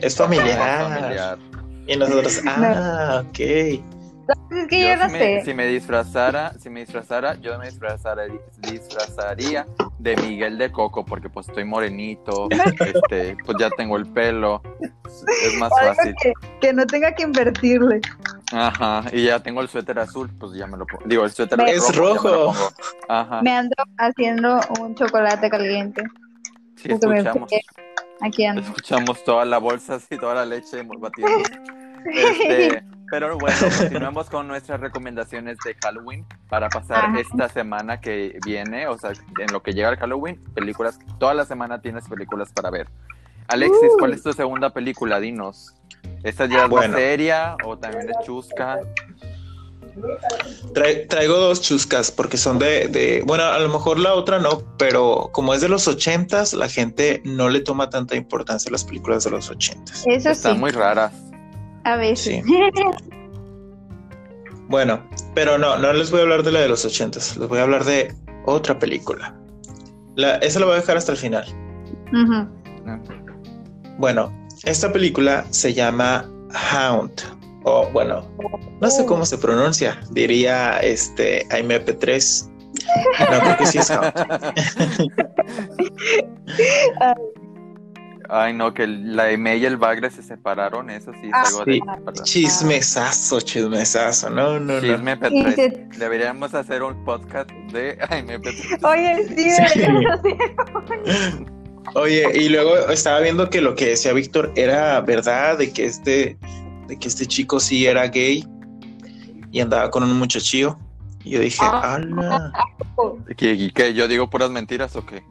Es familiar. Familiar. Y nosotros, ah, ok. Es que yo, no si, me, sé. si me disfrazara, si me disfrazara, yo me disfrazara, disfrazaría de Miguel de Coco porque pues estoy morenito, este, pues ya tengo el pelo, es más Algo fácil. que, que no tenga que invertirle. Ajá, y ya tengo el suéter azul, pues ya me lo pongo. Digo, el suéter Es rojo. me lo rojo. pongo. Ajá, Me ando haciendo un chocolate caliente. sí me escuchamos. Aquí ando. escuchamos toda la bolsa así, toda la leche batiendo. Este, pero bueno, continuamos con nuestras recomendaciones de Halloween para pasar Ajá. esta semana que viene, o sea, en lo que llega el Halloween, películas, toda la semana tienes películas para ver. Alexis, Uh. ¿cuál es tu segunda película? Dinos. ¿Esta ya es Bueno. más seria o también es chusca? Traigo dos chuscas porque son de, de, bueno, a lo mejor la otra no, pero como es de los ochentas, la gente no le toma tanta importancia a las películas de los ochentas. Eso Están sí, muy raras. a veces. Bueno, pero no, no les voy a hablar de la de los ochentas, les voy a hablar de otra película. La, esa la voy a dejar hasta el final. Ujú. Bueno, esta película se llama Hound. O bueno, no sé cómo se pronuncia. Diría este AMP3. No, creo que sí es Hound. Ay, no, que la Eme y el Bagre se separaron, eso sí Ah, de... sí. Chismesazo, chismesazo. No, no, no. Chisme Y P3. se- Deberíamos hacer un podcast de AMP3. Oye, sí, Sí. Oye, y luego estaba viendo que lo que decía Víctor era verdad, de que este, de que este chico sí era gay y andaba con un muchachillo. Y yo dije, Ah. ¡Hala! ¿Qué, qué, yo digo puras mentiras o qué?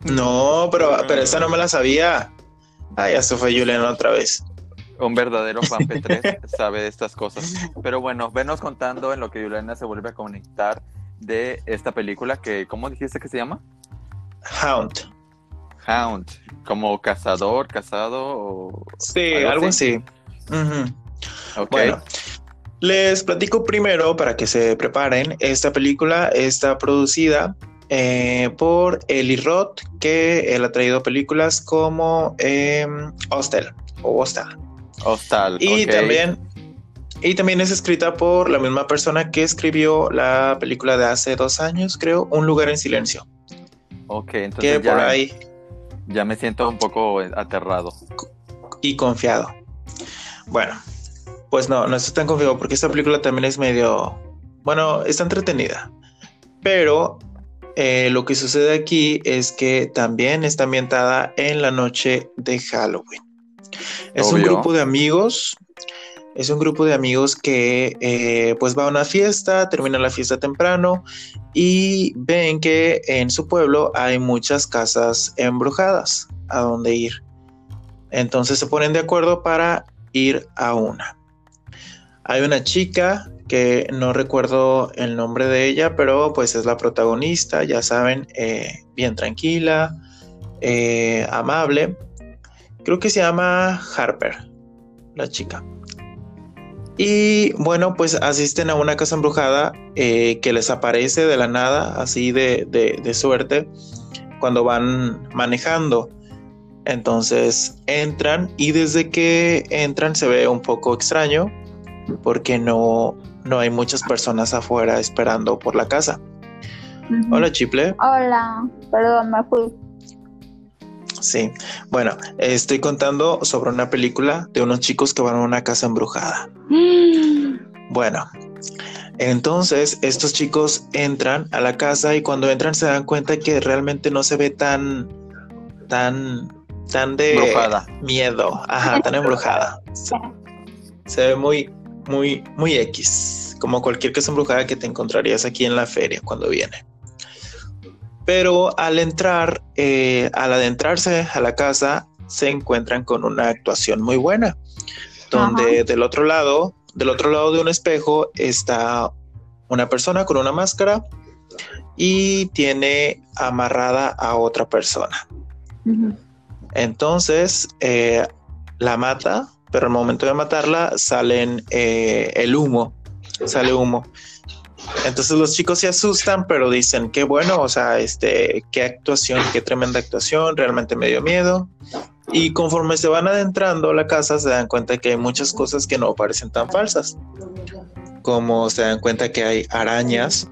No, pero, pero esa no me la sabía. Ah, ya se fue Juliana otra vez. Un verdadero fan P3 sabe de estas cosas. Pero bueno, venos contando en lo que Juliana se vuelve a conectar de esta película que, ¿cómo dijiste que se llama? Hound. Hound, como cazador, casado o... Sí, ¿Algo algo así? así. Bueno, les platico primero para que se preparen. Esta película está producida eh, por Eli Roth, que él ha traído películas como eh, Hostel o Hostel. Hostal. Y también y también es escrita por la misma persona que escribió la película de hace dos años, creo, Un lugar en silencio. Ok, Que entonces por ya, ahí ya me siento un poco aterrado. y confiado. Bueno, pues no, no estoy tan confiado porque esta película también es medio, bueno, está entretenida. Pero eh, lo que sucede aquí es que también está ambientada en la noche de Halloween. Es un grupo de amigos. Es un grupo de amigos que eh, pues va a una fiesta, termina la fiesta temprano y ven que en su pueblo hay muchas casas embrujadas a donde ir. Entonces se ponen de acuerdo para ir a una. Hay una chica que no recuerdo el nombre de ella, pero pues es la protagonista, ya saben, eh, bien tranquila, eh, amable. Creo que se llama Harper, la chica. Y bueno, pues asisten a una casa embrujada eh, que les aparece de la nada, así de, de, de suerte, cuando van manejando. Entonces entran y desde que entran se ve un poco extraño porque no, no hay muchas personas afuera esperando por la casa. Hola, Chiple. Hola, perdón, me fui. Sí, bueno, estoy contando sobre una película de unos chicos que van a una casa embrujada. Bueno, entonces estos chicos entran a la casa y cuando entran se dan cuenta que realmente no se ve tan, tan, tan de Embrujada. miedo, ajá, tan embrujada. Se, se ve muy, muy, muy X, como cualquier casa embrujada que te encontrarías aquí en la feria cuando viene. Pero al entrar, eh, al adentrarse a la casa, se encuentran con una actuación muy buena, donde del otro lado, del otro lado de un espejo está una persona con una máscara y tiene amarrada a otra persona. Entonces eh, la mata, pero al momento de matarla salen eh, el humo, sale humo. Entonces los chicos se asustan, pero dicen qué bueno, o sea, este, qué actuación, qué tremenda actuación, realmente me dio miedo. Y conforme se van adentrando a la casa, se dan cuenta que hay muchas cosas que no parecen tan falsas. Como se dan cuenta que hay arañas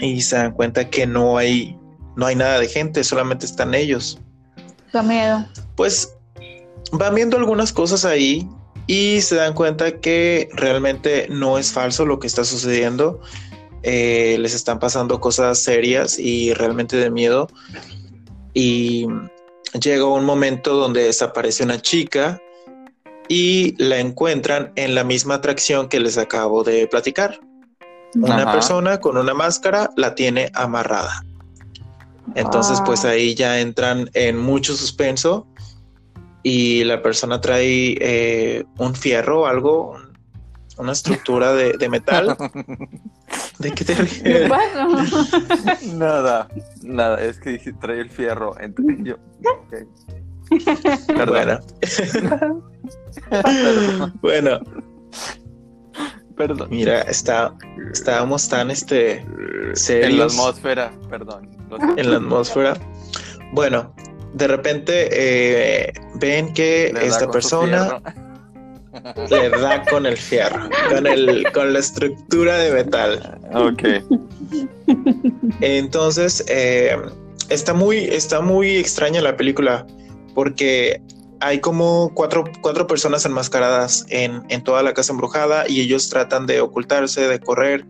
y se dan cuenta que no hay, no hay nada de gente, solamente están ellos. Da miedo. Pues van viendo algunas cosas ahí y se dan cuenta que realmente no es falso lo que está sucediendo. Eh, les están pasando cosas serias y realmente de miedo. Y llega un momento donde desaparece una chica y la encuentran en la misma atracción que les acabo de platicar. Una persona con una máscara la tiene amarrada. Entonces, pues ahí ya entran en mucho suspenso y la persona trae eh, un fierro o algo, una estructura de, metal. ¿De qué te ríes? nada, nada, es que trae el fierro entre yo. Bueno. bueno. Perdón. Mira, está, estábamos tan este serios. En la atmósfera, perdón. En la atmósfera. Bueno, de repente eh, ven que esta persona le da con el fierro, con, el, con la estructura de metal. Ok. Entonces, eh, está, muy, está muy extraña la película porque hay como cuatro, cuatro personas enmascaradas en, en, toda la casa embrujada y ellos tratan de ocultarse, de correr.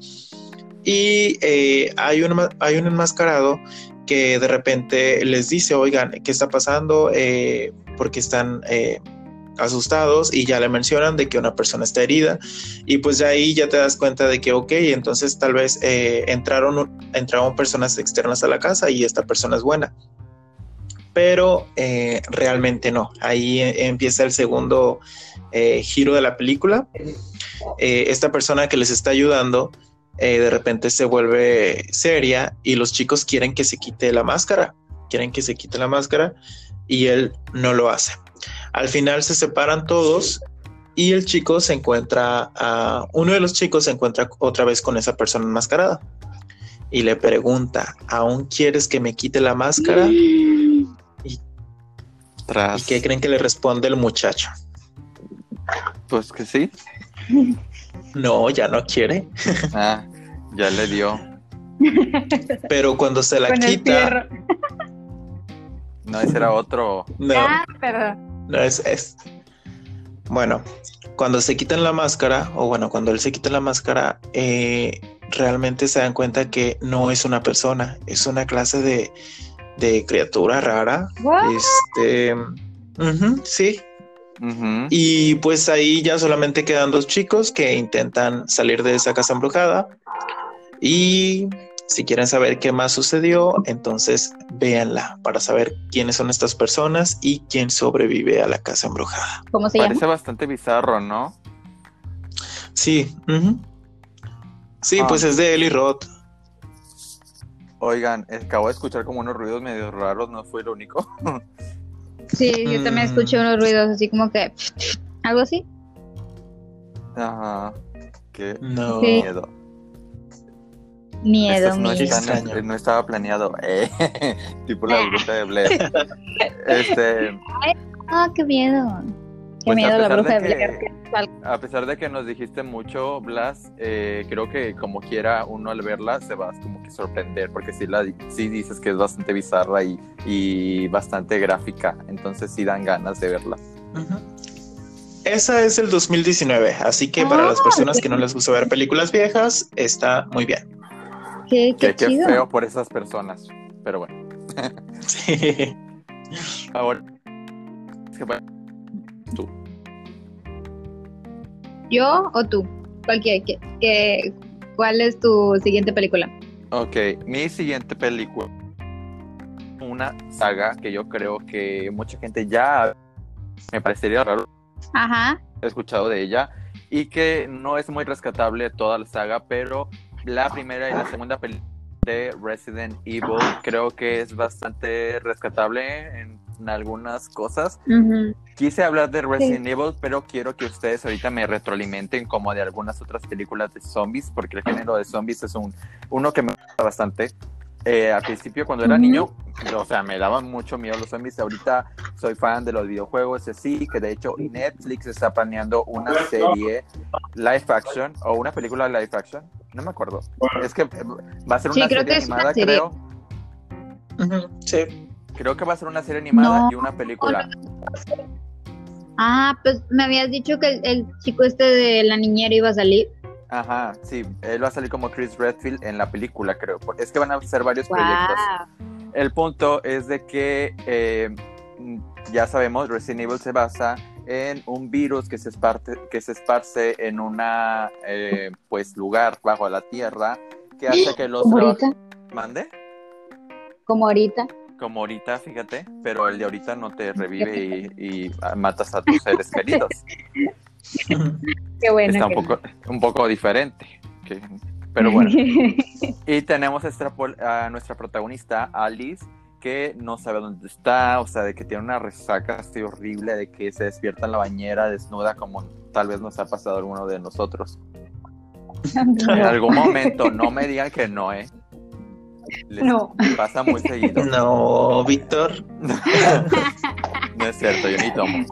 Y eh, hay, un, hay un enmascarado que de repente les dice, oigan, ¿qué está pasando? Eh, porque están eh, asustados y ya le mencionan de que una persona está herida y pues de ahí ya te das cuenta de que, ok, entonces tal vez eh, entraron, entraron personas externas a la casa y esta persona es buena. Pero realmente no. Ahí empieza el segundo giro de la película. esta persona que les está ayudando eh, de repente se vuelve seria y los chicos quieren que se quite la máscara, quieren que se quite la máscara y él no lo hace. Al final se separan todos y el chico se encuentra, a, uno de los chicos se encuentra otra vez con esa persona enmascarada y le pregunta, ¿aún quieres que me quite la máscara? Y, ¿Y qué creen que le responde el muchacho? Pues que sí. No, ya no quiere. Ah, ya le dio. Pero cuando se la quita. No, ese era otro. No, Ah, no es, es. Bueno, cuando se quitan la máscara, o bueno, cuando él se quita la máscara, eh, realmente se dan cuenta que no es una persona, es una clase de, de criatura rara. What? Este. sí, Y pues ahí ya solamente quedan dos chicos que intentan salir de esa casa embrujada. Y si quieren saber qué más sucedió, entonces véanla para saber quiénes son estas personas y quién sobrevive a la casa embrujada. ¿Cómo se Parece llama? bastante bizarro, ¿no? Sí, ujú. sí, Ah. pues es de Eli Roth. Oigan, acabo de escuchar como unos ruidos medio raros, no fue lo único. Sí, yo también Mm. escuché unos ruidos así como que algo así. Ajá. Qué No. Sí. miedo. Miedo, miedo. no estaba planeado. Eh, tipo la bruja de Blair. Este, Ah, qué miedo. Qué Pues, a miedo la pesar bruja de que- a pesar de que nos dijiste mucho, Blas, eh, creo que como quiera uno al verla se va como que sorprender, porque sí, la, sí dices que es bastante bizarra y, y bastante gráfica, entonces sí dan ganas de verla. Esa es el 2019, así que para las Ah, personas que no les gusta ver películas viejas, está muy bien. Qué, qué Que qué chido. feo por esas personas, pero bueno. Sí. Ahora, es que, bueno, tú. ¿Yo o tú? Cualquier, que, ¿Cuál es tu siguiente película? Ok, mi siguiente película. Una saga que yo creo que mucha gente ya me parecería raro. Ajá. He escuchado de ella y que no es muy rescatable toda la saga, pero la primera y la segunda película de Resident Evil creo que es bastante rescatable en, algunas cosas. Quise hablar de Resident Evil, pero quiero que ustedes ahorita me retroalimenten como de algunas otras películas de zombies, porque el género de zombies es un, uno que me gusta bastante. Eh, al principio, cuando era niño, o sea, me daban mucho miedo los zombies. Ahorita soy fan de los videojuegos, así que de hecho Netflix está planeando una serie live action o una película live action. No me acuerdo. Es que va a ser una serie animada, creo. Sí. Creo que va a ser una serie animada y una película. Ah, pues me habías dicho que el chico este de la niñera iba a salir. Ajá, sí, él va a salir como Chris Redfield en la película, creo. Es que van a ser varios proyectos. El punto es de que eh, ya sabemos, Resident Evil se basa en un virus que se esparce, que se esparce en una eh, pues lugar bajo la tierra que hace que los ¿Como ahorita? mande como ahorita como ahorita fíjate pero el de ahorita no te revive y matas a tus seres queridos Qué bueno. Está un poco, un poco diferente. pero bueno. y tenemos a nuestra protagonista, Alice, que no sabe dónde está, o sea, de que tiene una resaca así horrible, de que se despierta en la bañera desnuda, como tal vez nos ha pasado a alguno de nosotros. en algún momento, no me digan que no, ¿eh? No. Pasa muy seguido. No, Víctor. no es cierto, yo ni tomo.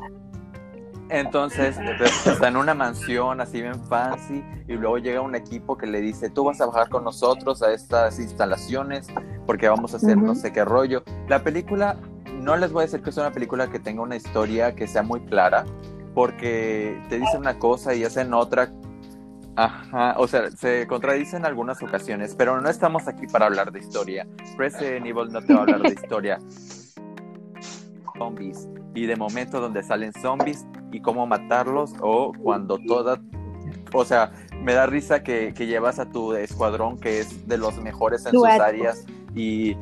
Entonces, está en una mansión así bien fancy y luego llega un equipo que le dice, tú vas a bajar con nosotros a estas instalaciones porque vamos a hacer no sé qué rollo. La película, no les voy a decir que es una película que tenga una historia que sea muy clara, porque te dicen una cosa y hacen otra. Ajá, o sea, se contradicen en algunas ocasiones, pero no estamos aquí para hablar de historia. Resident Evil no te va a hablar de historia. Zombies y de momento donde salen zombies y cómo matarlos o cuando toda, o sea, me da risa que, llevas a tu escuadrón que es de los mejores en sus áreas y,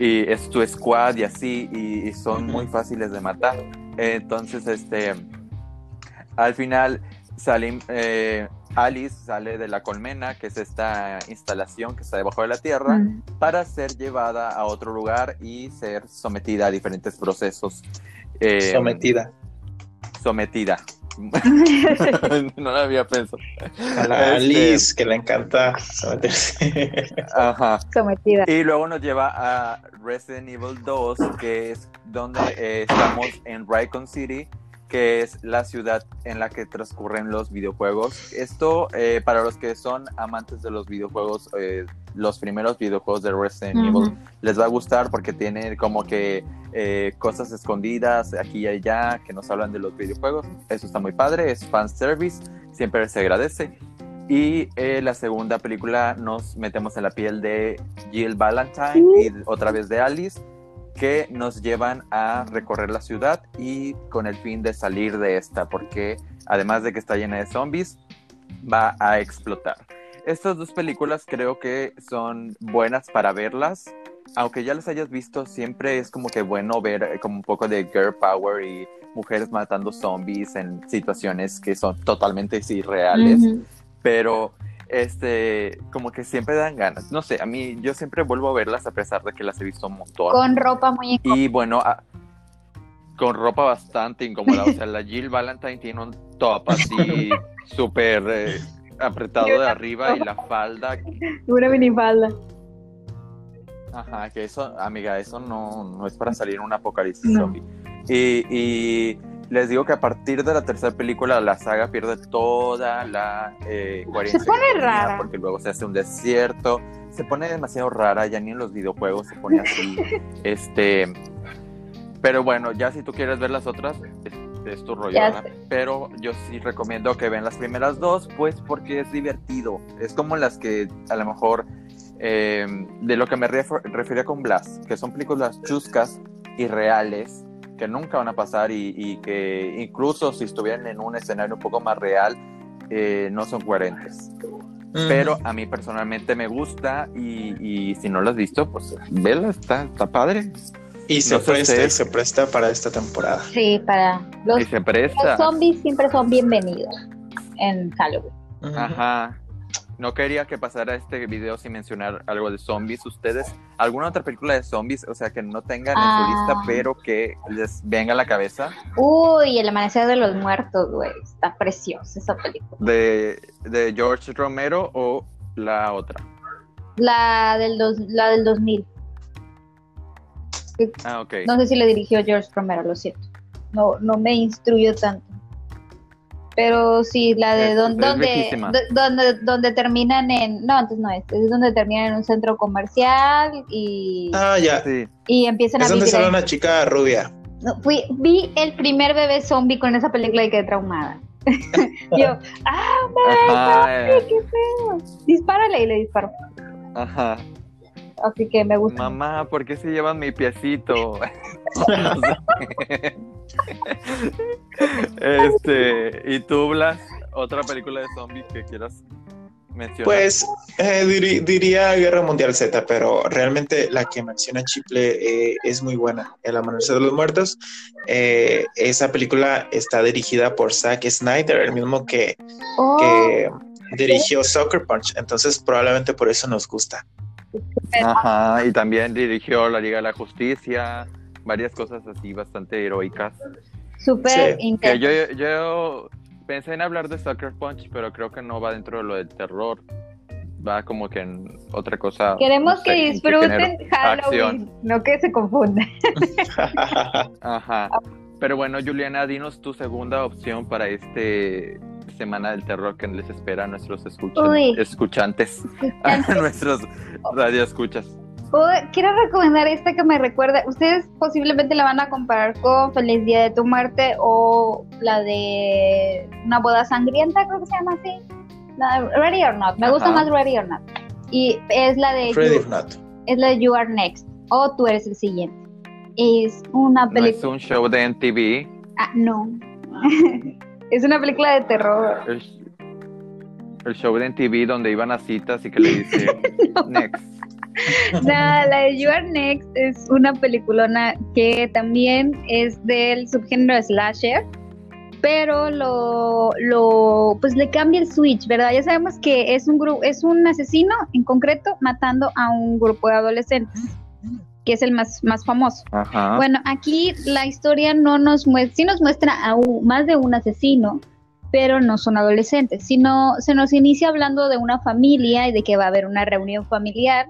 es tu squad y así y, son muy fáciles de matar. Entonces, este, al final salen, eh, Alice sale de la colmena, que es esta instalación que está debajo de la tierra, para ser llevada a otro lugar y ser sometida a diferentes procesos. Eh, sometida. Sometida. no lo había pensado. A la este, Alice, que le encanta someterse. Ajá. Sometida. Y luego nos lleva a Resident Evil 2, que es donde eh, estamos en Raycon City que es la ciudad en la que transcurren los videojuegos. Esto, eh, para los que son amantes de los videojuegos, eh, los primeros videojuegos de Resident Evil, les va a gustar porque tiene como que eh, cosas escondidas aquí y allá que nos hablan de los videojuegos. Eso está muy padre, es fan service, siempre se agradece. Y la segunda película nos metemos en la piel de Jill Valentine y otra vez de Alice que nos llevan a recorrer la ciudad y con el fin de salir de esta, porque además de que está llena de zombies, va a explotar. Estas dos películas creo que son buenas para verlas. Aunque ya las hayas visto, siempre es como que bueno ver eh, como un poco de girl power y mujeres matando zombies en situaciones que son totalmente irreales. Pero este, como que siempre dan ganas. No sé, a mí yo siempre vuelvo a verlas a pesar de que las he visto un montón. Con ropa muy Y bueno, con ropa bastante incómoda. O sea, la Jill Valentine tiene un top así súper eh, apretado de arriba y la falda. Una minifalda. Ajá, que eso, amiga, eso no, no es para salir en un apocalipsis zombie. Y, y les digo que a partir de la tercera película la saga pierde toda la eh, Se pone rara. Porque luego se hace un desierto. Se pone demasiado rara, ya ni en los videojuegos se pone así. este. Pero bueno, ya si tú quieres ver las otras, es, tu rollo. Pero yo sí recomiendo que vean las primeras dos, pues porque es divertido. Es como las que a lo mejor. Eh, de lo que me refería con Blas, que son películas chuscas y reales que nunca van a pasar y, que incluso si estuvieran en un escenario un poco más real, eh, no son coherentes. Pero a mí personalmente me gusta y, si no lo has visto, pues vela, está, está padre. Y se presta, se presta para esta temporada. Sí, para los, y se presta. los zombies siempre son bienvenidos en Halloween. Ajá. No quería que pasara este video sin mencionar algo de zombies. ¿Ustedes, alguna otra película de zombies, o sea, que no tengan en su lista, ah. pero que les venga a la cabeza? Uy, El Amanecer de los Muertos, güey. Está preciosa esa película. ¿De, de George Romero o la otra? La del, dos, la del 2000. Ah, ok. No sé si le dirigió George Romero, lo siento. No, no me instruyo tanto. Pero sí, la de donde, donde, donde terminan en. No, antes no es. Es donde terminan en un centro comercial y. Ah, ya. Y empiezan es a. Es donde sale una chica rubia. fui, vi el primer bebé zombie con esa película y quedé traumada. Yo, ¡ah, bebé ¡Qué feo! Dispárale y le disparo. Ajá. Así que me gusta. Mamá, ¿por qué se llevan mi piecito? este, ¿y tú, Blas? ¿Otra película de zombies que quieras mencionar? Pues eh, diría Guerra Mundial Z, pero realmente la que menciona Chiple eh, es muy buena. El Amanecer de los Muertos. Eh, esa película está dirigida por Zack Snyder, el mismo que, oh. que dirigió Soccer Punch. Entonces, probablemente por eso nos gusta. Ajá, y también dirigió la Liga de la Justicia, varias cosas así bastante heroicas. Súper Yo, yo pensé en hablar de Sucker Punch, pero creo que no va dentro de lo del terror. Va como que en otra cosa. Queremos que disfruten Halloween, no que se confundan. Ajá. Pero bueno, Juliana, dinos tu segunda opción para este semana del terror que les espera a nuestros escuchantes, a nuestros radioescuchas. quiero recomendar esta que me recuerda. Ustedes posiblemente la van a comparar con Feliz Día de tu Muerte o la de Una Boda Sangrienta, creo que se llama así. Ready or Not. Me gusta más Ready or Not. Y es la de. Ready or Not. Es la de You Are Next. O Tú Eres el Siguiente. Es una película. es un show de MTV? Ah, no. Es una película de terror. El, show de TV donde iban a citas y que le dice Next. la de You Are Next es una peliculona que también es del subgénero slasher, pero lo, lo, pues le cambia el switch, ¿verdad? Ya sabemos que es un grupo, es un asesino en concreto matando a un grupo de adolescentes que es el más, más famoso. Bueno, aquí la historia no nos muestra, sí nos muestra a más de un asesino, pero no son adolescentes, sino se nos inicia hablando de una familia y de que va a haber una reunión familiar,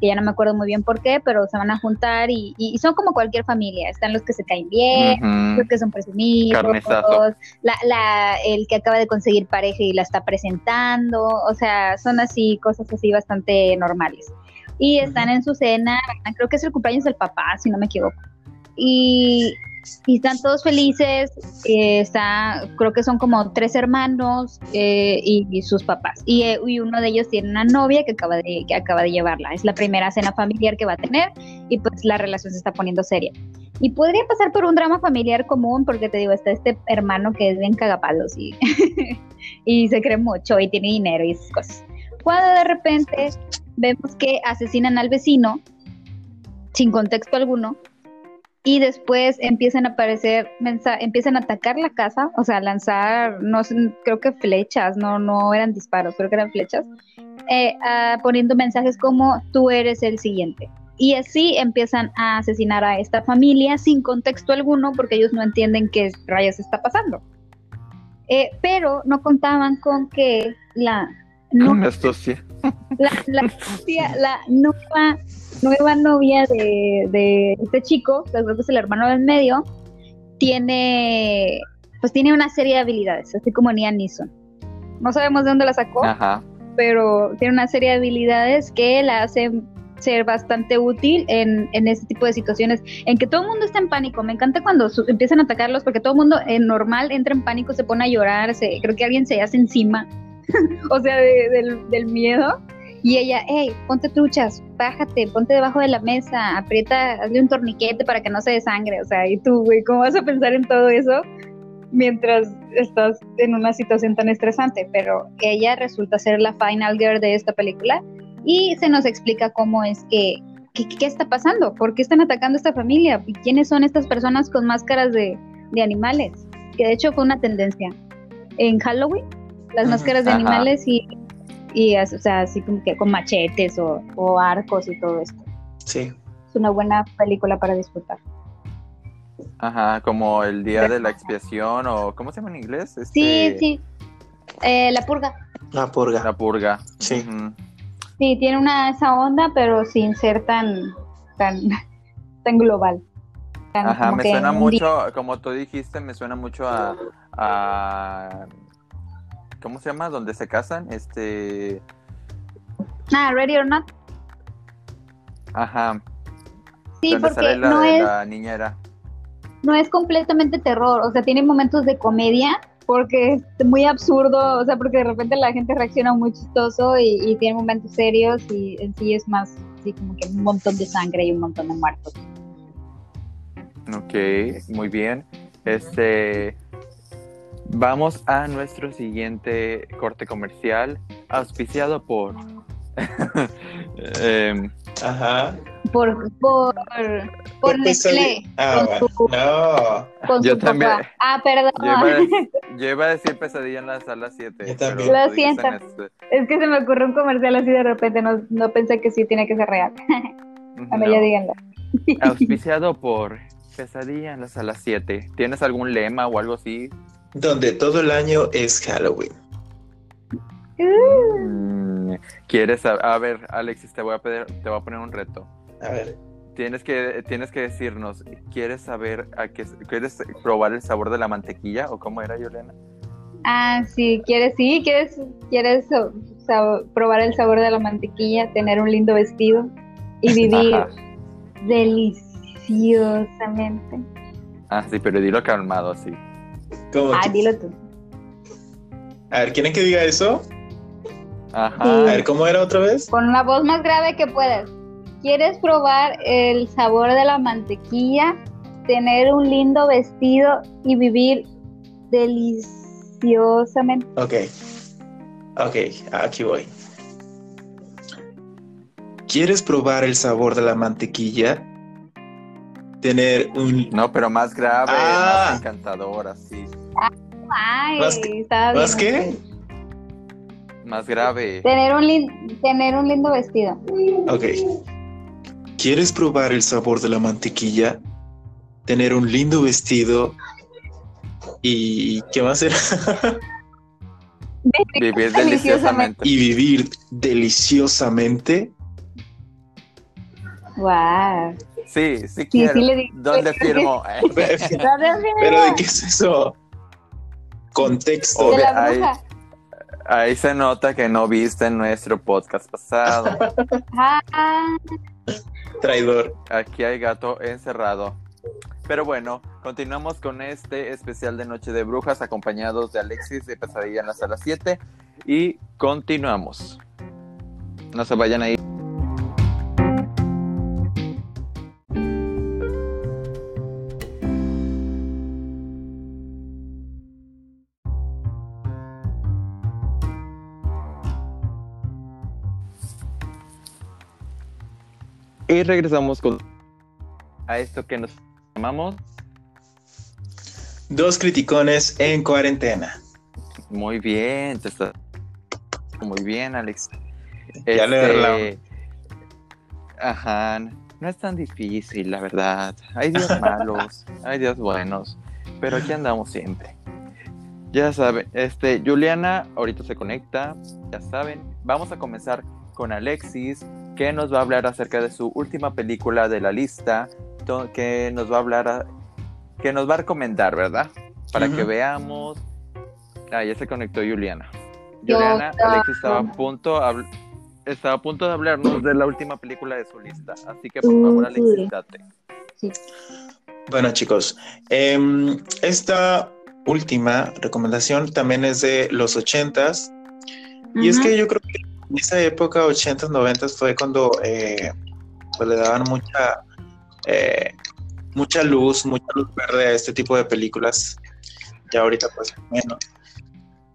que ya no me acuerdo muy bien por qué, pero se van a juntar y, son como cualquier familia, están los que se caen bien, los que son presumidos, la, la, el que acaba de conseguir pareja y la está presentando, o sea, son así, cosas así bastante normales y están en su cena, creo que es el cumpleaños del papá, si no me equivoco. Y, están todos felices, eh, está, creo que son como tres hermanos eh, y, sus papás. Eh, y, uno de ellos tiene una novia que acaba, de, que acaba de llevarla. Es la primera cena familiar que va a tener y pues la relación se está poniendo seria. Y podría pasar por un drama familiar común porque te digo, está este hermano que es bien cagapalos y, y se cree mucho y tiene dinero y esas cosas. Cuando de repente vemos que asesinan al vecino sin contexto alguno y después empiezan a aparecer empiezan a atacar la casa, o sea, lanzar, no creo que flechas, no, no eran disparos, creo que eran flechas, eh, poniendo mensajes como tú eres el siguiente. Y así empiezan a asesinar a esta familia sin contexto alguno porque ellos no entienden qué rayos está pasando. Eh, pero no contaban con que la no, esto sí. La, la, nueva, nueva novia de, este chico, que creo que es el hermano del medio, tiene pues tiene una serie de habilidades, así como Nian Neeson. No sabemos de dónde la sacó, pero tiene una serie de habilidades que la hacen ser bastante útil en, en este tipo de situaciones, en que todo el mundo está en pánico. Me encanta cuando empiezan a atacarlos, porque todo el mundo en normal entra en pánico, se pone a llorar, se, creo que alguien se hace encima o sea, del, miedo. Y ella, hey, ponte truchas, bájate, ponte debajo de la mesa, aprieta, hazle un torniquete para que no se desangre. O sea, y tú, güey, ¿cómo vas a pensar en todo eso? mientras estás en una situación tan estresante, pero ella resulta ser la final girl de esta película y se nos explica cómo es que, qué está pasando, por qué están atacando a esta familia y quiénes son estas personas con máscaras de, de animales, que de hecho fue una tendencia en Halloween, las máscaras de animales y, y o sea, así como que con machetes o, o arcos y todo esto. Sí. Es una buena película para disfrutar. Ajá, como el día de la expiación o ¿cómo se llama en inglés? Este... Sí, sí. Eh, la purga. La purga. La purga. Sí. Sí, tiene una esa onda, pero sin ser tan tan tan global. Ajá, me suena mucho, como tú dijiste, me suena mucho a, a ¿cómo se llama? Donde se casan, este Ah, Ready or Not. Ajá. Sí, porque no es la niñera no es completamente terror, o sea, tiene momentos de comedia porque es muy absurdo, o sea, porque de repente la gente reacciona muy chistoso y, tiene momentos serios y en sí es más así como que un montón de sangre y un montón de muertos. Ok, muy bien. Este, vamos a nuestro siguiente corte comercial, auspiciado por eh, Ajá por, por, por Nestlé. Ah, no. yo también. Ah, perdón. Yo iba, a, decir pesadilla en la sala 7. Lo siento. Es que se me ocurrió un comercial así de repente, no, no pensé que sí tiene que ser real. A mí ya díganlo. Auspiciado por Pesadilla en la sala 7. ¿Tienes algún lema o algo así? Donde todo el año es Halloween. Uh. ¿Quieres a, ver, Alexis, te voy a pedir, te voy a poner un reto. A ver. Tienes que, tienes que decirnos, ¿quieres saber a qué, quieres probar el sabor de la mantequilla o cómo era, Yolena? Ah, sí, quieres, sí, quieres, quieres probar el sabor de la mantequilla, tener un lindo vestido y vivir deliciosamente. Ah, sí, pero dilo calmado, sí. ¿Cómo ah, dilo tú. A ver, ¿quieren que diga eso? Ajá. A ver, ¿cómo era otra vez? Con una voz más grave que puedas. ¿Quieres probar el sabor de la mantequilla, tener un lindo vestido y vivir deliciosamente? Ok, ok, aquí voy. ¿Quieres probar el sabor de la mantequilla? Tener un... No, pero más grave, ah. más encantador, así. Ay, ¿Más, ¿más qué? Más grave. Tener un, tener un lindo vestido. Ok. ¿Quieres probar el sabor de la mantequilla? Tener un lindo vestido y ¿qué más era? vivir deliciosamente. Y vivir deliciosamente. Wow. Sí, sí, quiero. ¿Dónde firmo? Pero ¿de qué es eso? Contexto. De la bruja. Ahí se nota que no viste nuestro podcast pasado. Ah. Traidor. Aquí hay gato encerrado. Pero bueno, continuamos con este especial de Noche de Brujas acompañados de Alexis de Pesadilla en la sala 7 y continuamos. No se vayan a Y regresamos con a esto que nos llamamos Dos criticones en cuarentena. Muy bien, te está muy bien, Alex. Ya este... Ajá, no es tan difícil, la verdad. Hay días malos, hay días buenos, pero aquí andamos siempre. Ya saben, este, Juliana ahorita se conecta, ya saben. Vamos a comenzar con Alexis, que nos va a hablar acerca de su última película de la lista, que nos va a hablar, que nos va a recomendar, ¿verdad? Para que veamos. Ah, ya se conectó Juliana. Juliana, Alexis estaba a punto, estaba a punto de hablarnos de la última película de su lista, así que por favor, Alexis, date. Bueno, chicos, em, esta última recomendación también es de los ochentas. Y es que yo creo que en esa época, 80s, 90 fue cuando eh, pues le daban mucha, eh, mucha luz, mucha luz verde a este tipo de películas. ya ahorita pues menos.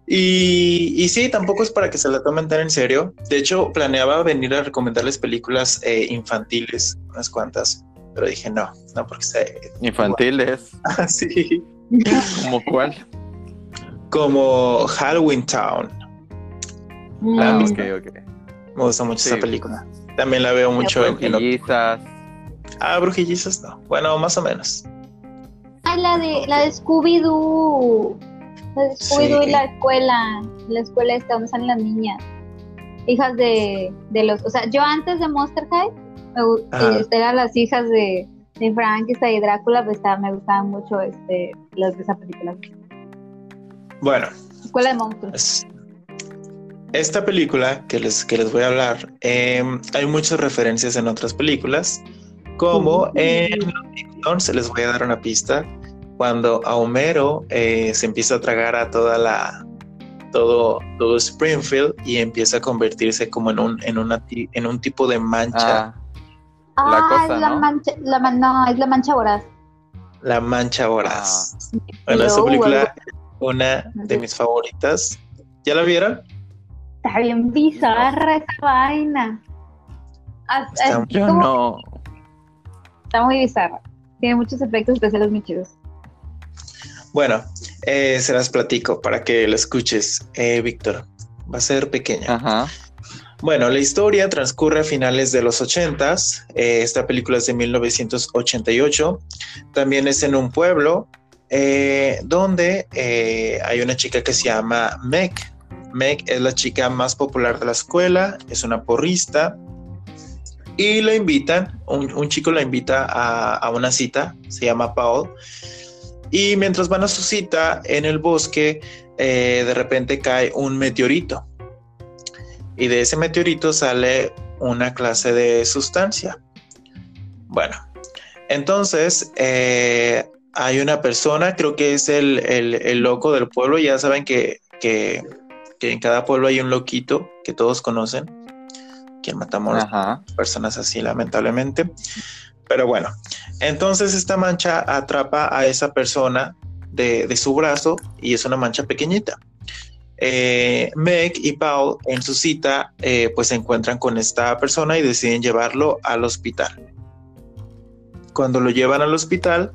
Y, y, sí, tampoco es para que se la tomen tan en serio. De hecho, planeaba venir a recomendarles películas eh, infantiles, unas cuantas, pero dije no, no porque se... Infantiles. Ah, sí. ¿Como cuál? Como Halloween Town. Ah, ok, ok. Me gusta mucho esa película. También la veo mucho en... Brujillizas. Ah, Brujillizas no. Bueno, más o menos. Ah, la de, la de Scooby-Doo. La de Scooby-Doo y la escuela. La escuela esta donde salen las niñas. Hijas de, de los... O sea, yo antes de Monster High, me, este, eran las hijas de, de Frankenstein y Drácula, pues me gustaban mucho este, las de esa película. Bueno. Escuela de monstruos. Esta película que les, que les voy a hablar, em, hay muchas referencias en otras películas, como en se les voy a dar una pista, cuando a Homero eh, se empieza a tragar a toda la todo, todo Springfield y empieza a convertirse como en un, en una, en un tipo de mancha. Ah, la cosa, es la mancha, la no, es la mancha voraz. La mancha voraz. Ah. Bueno, esa película, una de mis favoritas. ¿Ya la vieron? Está bien bizarra esa vaina. Está, yo no. Está muy bizarra. Tiene muchos efectos especiales muy chidos. Bueno, eh, se las platico para que la escuches, eh, Víctor. Va a ser pequeña. Ajá. Bueno, la historia transcurre a finales de los 80 eh, esta película es de 1988. También es en un pueblo donde hay una chica que se llama Meg. Meg es la chica más popular de la escuela, es una porrista y la invitan, un, chico la invita a, una cita, se llama Paul, y mientras van a su cita en el bosque, eh, de repente cae un meteorito y de ese meteorito sale una clase de sustancia. Bueno, entonces eh, hay una persona, creo que es el, el loco del pueblo, ya saben que, que que en cada pueblo hay un loquito que todos conocen, quien matamos a personas así lamentablemente. Pero bueno, entonces esta mancha atrapa a esa persona de, su brazo y es una mancha pequeñita. Eh, Meg y Paul en su cita eh, pues se encuentran con esta persona y deciden llevarlo al hospital. Cuando lo llevan al hospital,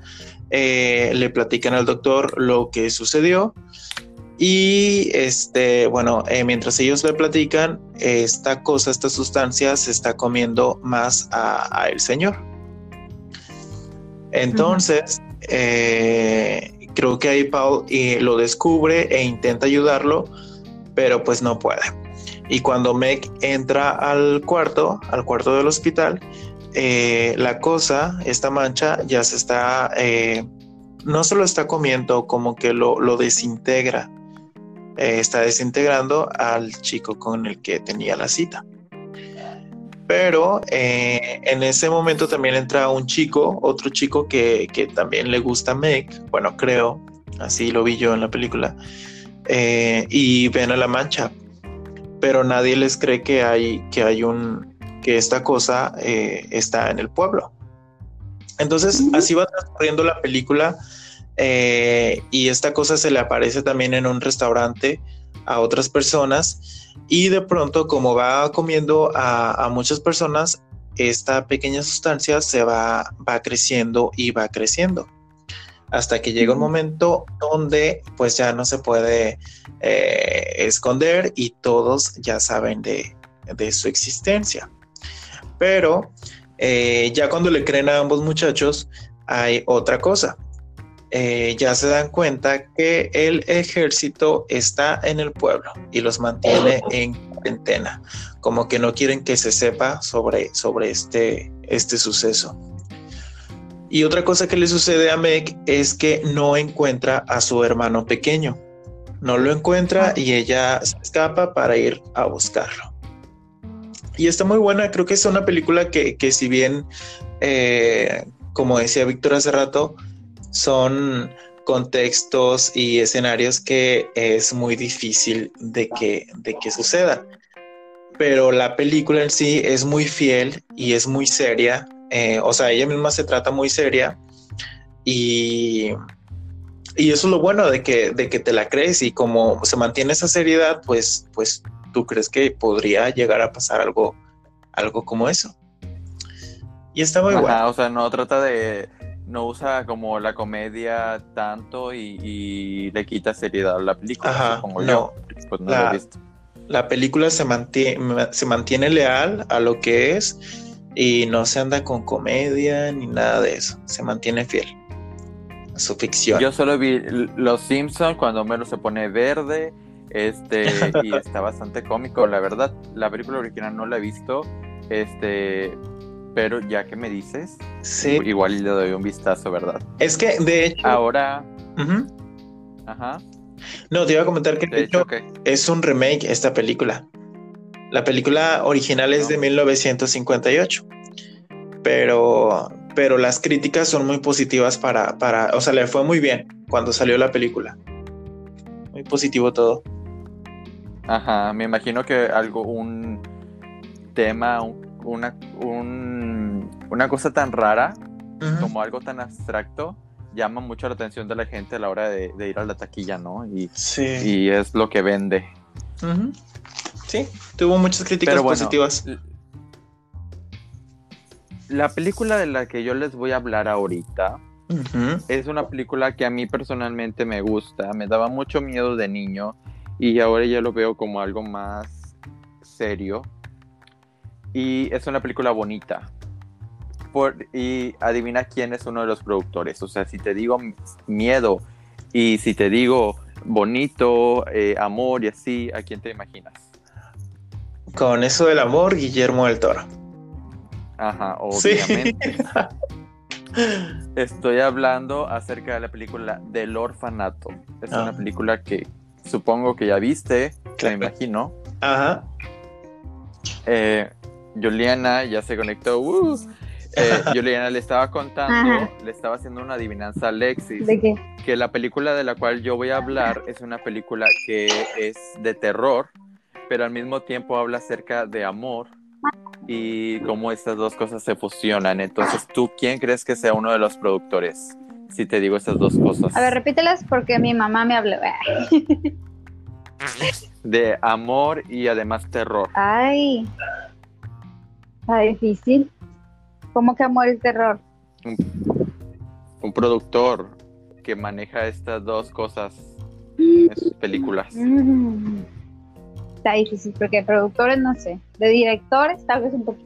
eh, le platican al doctor lo que sucedió y este, bueno, eh, mientras ellos le platican, esta cosa, esta sustancia se está comiendo más a, el señor. Entonces, eh, creo que ahí Paul eh, lo descubre e intenta ayudarlo, pero pues no puede. Y cuando Meg entra al cuarto, al cuarto del hospital, la cosa, esta mancha, ya se está, no se lo está comiendo, como que lo, lo desintegra eh, está desintegrando al chico con el que tenía la cita. Pero eh, en ese momento también entra un chico, otro chico que, también le gusta a Meg, bueno, creo, así lo vi yo en la película, eh, y ven a la mancha, pero nadie les cree que hay, que hay un, que esta cosa está en el pueblo. Entonces, así va transcurriendo la película eh, y esta cosa se le aparece también en un restaurante a otras personas y de pronto como va comiendo a, muchas personas, esta pequeña sustancia se va, va creciendo y va creciendo. Hasta que llega un momento donde pues ya no se puede eh, esconder y todos ya saben de, su existencia. Pero eh, ya cuando le creen a ambos muchachos hay otra cosa eh, ya se dan cuenta que el ejército está en el pueblo y los mantiene en cuarentena, como que no quieren que se sepa sobre, sobre este, este suceso. Y otra cosa que le sucede a Meg es que no encuentra a su hermano pequeño. No lo encuentra y ella se escapa para ir a buscarlo. Y está muy buena, creo que es una película que, que si bien, eh, como decía Víctor hace rato, son contextos y escenarios que es muy difícil de que, de que sucedan. Pero la película en sí es muy fiel y es muy seria. Eh, o sea, ella misma se trata muy seria y, y eso es lo bueno de que, de que te la crees y como se mantiene esa seriedad, pues, pues tú crees que podría llegar a pasar algo, algo como eso. Y está muy bueno. O sea, no trata de, no usa como la comedia tanto y, le quita seriedad a la película, Ajá, no. Pues no la, La película se mantiene, se mantiene leal a lo que es y no se anda con comedia ni nada de eso. Se mantiene fiel a su ficción. Yo solo vi Los Simpsons cuando Melo se pone verde. Este, y está bastante cómico, la verdad. La película original no la he visto. Este, pero ya que me dices, sí. igual le doy un vistazo, ¿verdad? Es que de hecho. Ahora. Ajá. No, te iba a comentar que de, hecho, es un remake esta película. La película original es de 1958, pero, pero las críticas son muy positivas para, para, o sea, le fue muy bien cuando salió la película. Muy positivo todo. Ajá, me imagino que algo, un tema, una, una cosa tan rara como algo tan abstracto llama mucho la atención de la gente a la hora de, ir a la taquilla, ¿no? Y, y es lo que vende. Sí, tuvo muchas críticas positivas. La película de la que yo les voy a hablar ahorita es una película que a mí personalmente me gusta. Me daba mucho miedo de niño y ahora ya lo veo como algo más serio. Y es una película bonita. y adivina quién es uno de los productores. O sea, si te digo miedo y si te digo bonito, eh, amor y así, ¿a quién te imaginas? Con eso del amor, Guillermo del Toro. Ajá, obviamente. Estoy hablando acerca de la película Del Orfanato. Es una ah. película que supongo que ya viste, me imagino. Ajá. Eh, Juliana ya se conectó. Uh. Eh, Juliana le estaba contando, le estaba haciendo una adivinanza a Alexis. ¿De qué? Que la película de la cual yo voy a hablar es una película que es de terror pero al mismo tiempo habla acerca de amor y cómo estas dos cosas se fusionan. Entonces, ¿tú quién crees que sea uno de los productores? Si te digo estas dos cosas. A ver, repítelas porque mi mamá me habló. de amor y además terror. Ay, está difícil. ¿Cómo que amor y terror? Un, productor que maneja estas dos cosas en sus películas. Mm está difícil, porque productores no sé, de directores tal vez un poquito.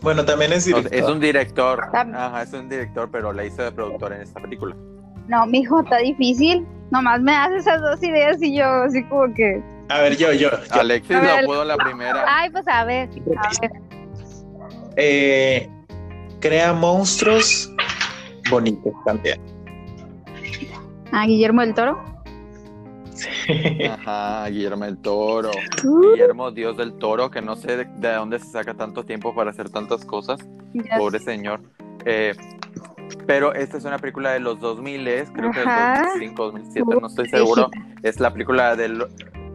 Bueno, también es director. Es un director, ajá, es un director, pero la hizo de productor en esta película. No, mijo, está difícil. Nomás me haces esas dos ideas y yo así como que... A ver, yo, yo. Alexis lo pudo la primera. Ay, pues a ver, a ver. Eh, crea monstruos bonitos también. ¿A Guillermo del Toro? Ajá, Guillermo del Toro. Uh. Guillermo Dios del Toro, que no sé de, dónde se saca tanto tiempo para hacer tantas cosas. Pobre señor. Eh, pero esta es una película de los 2000, creo que del 2005, 2007, no estoy seguro. Es la película del,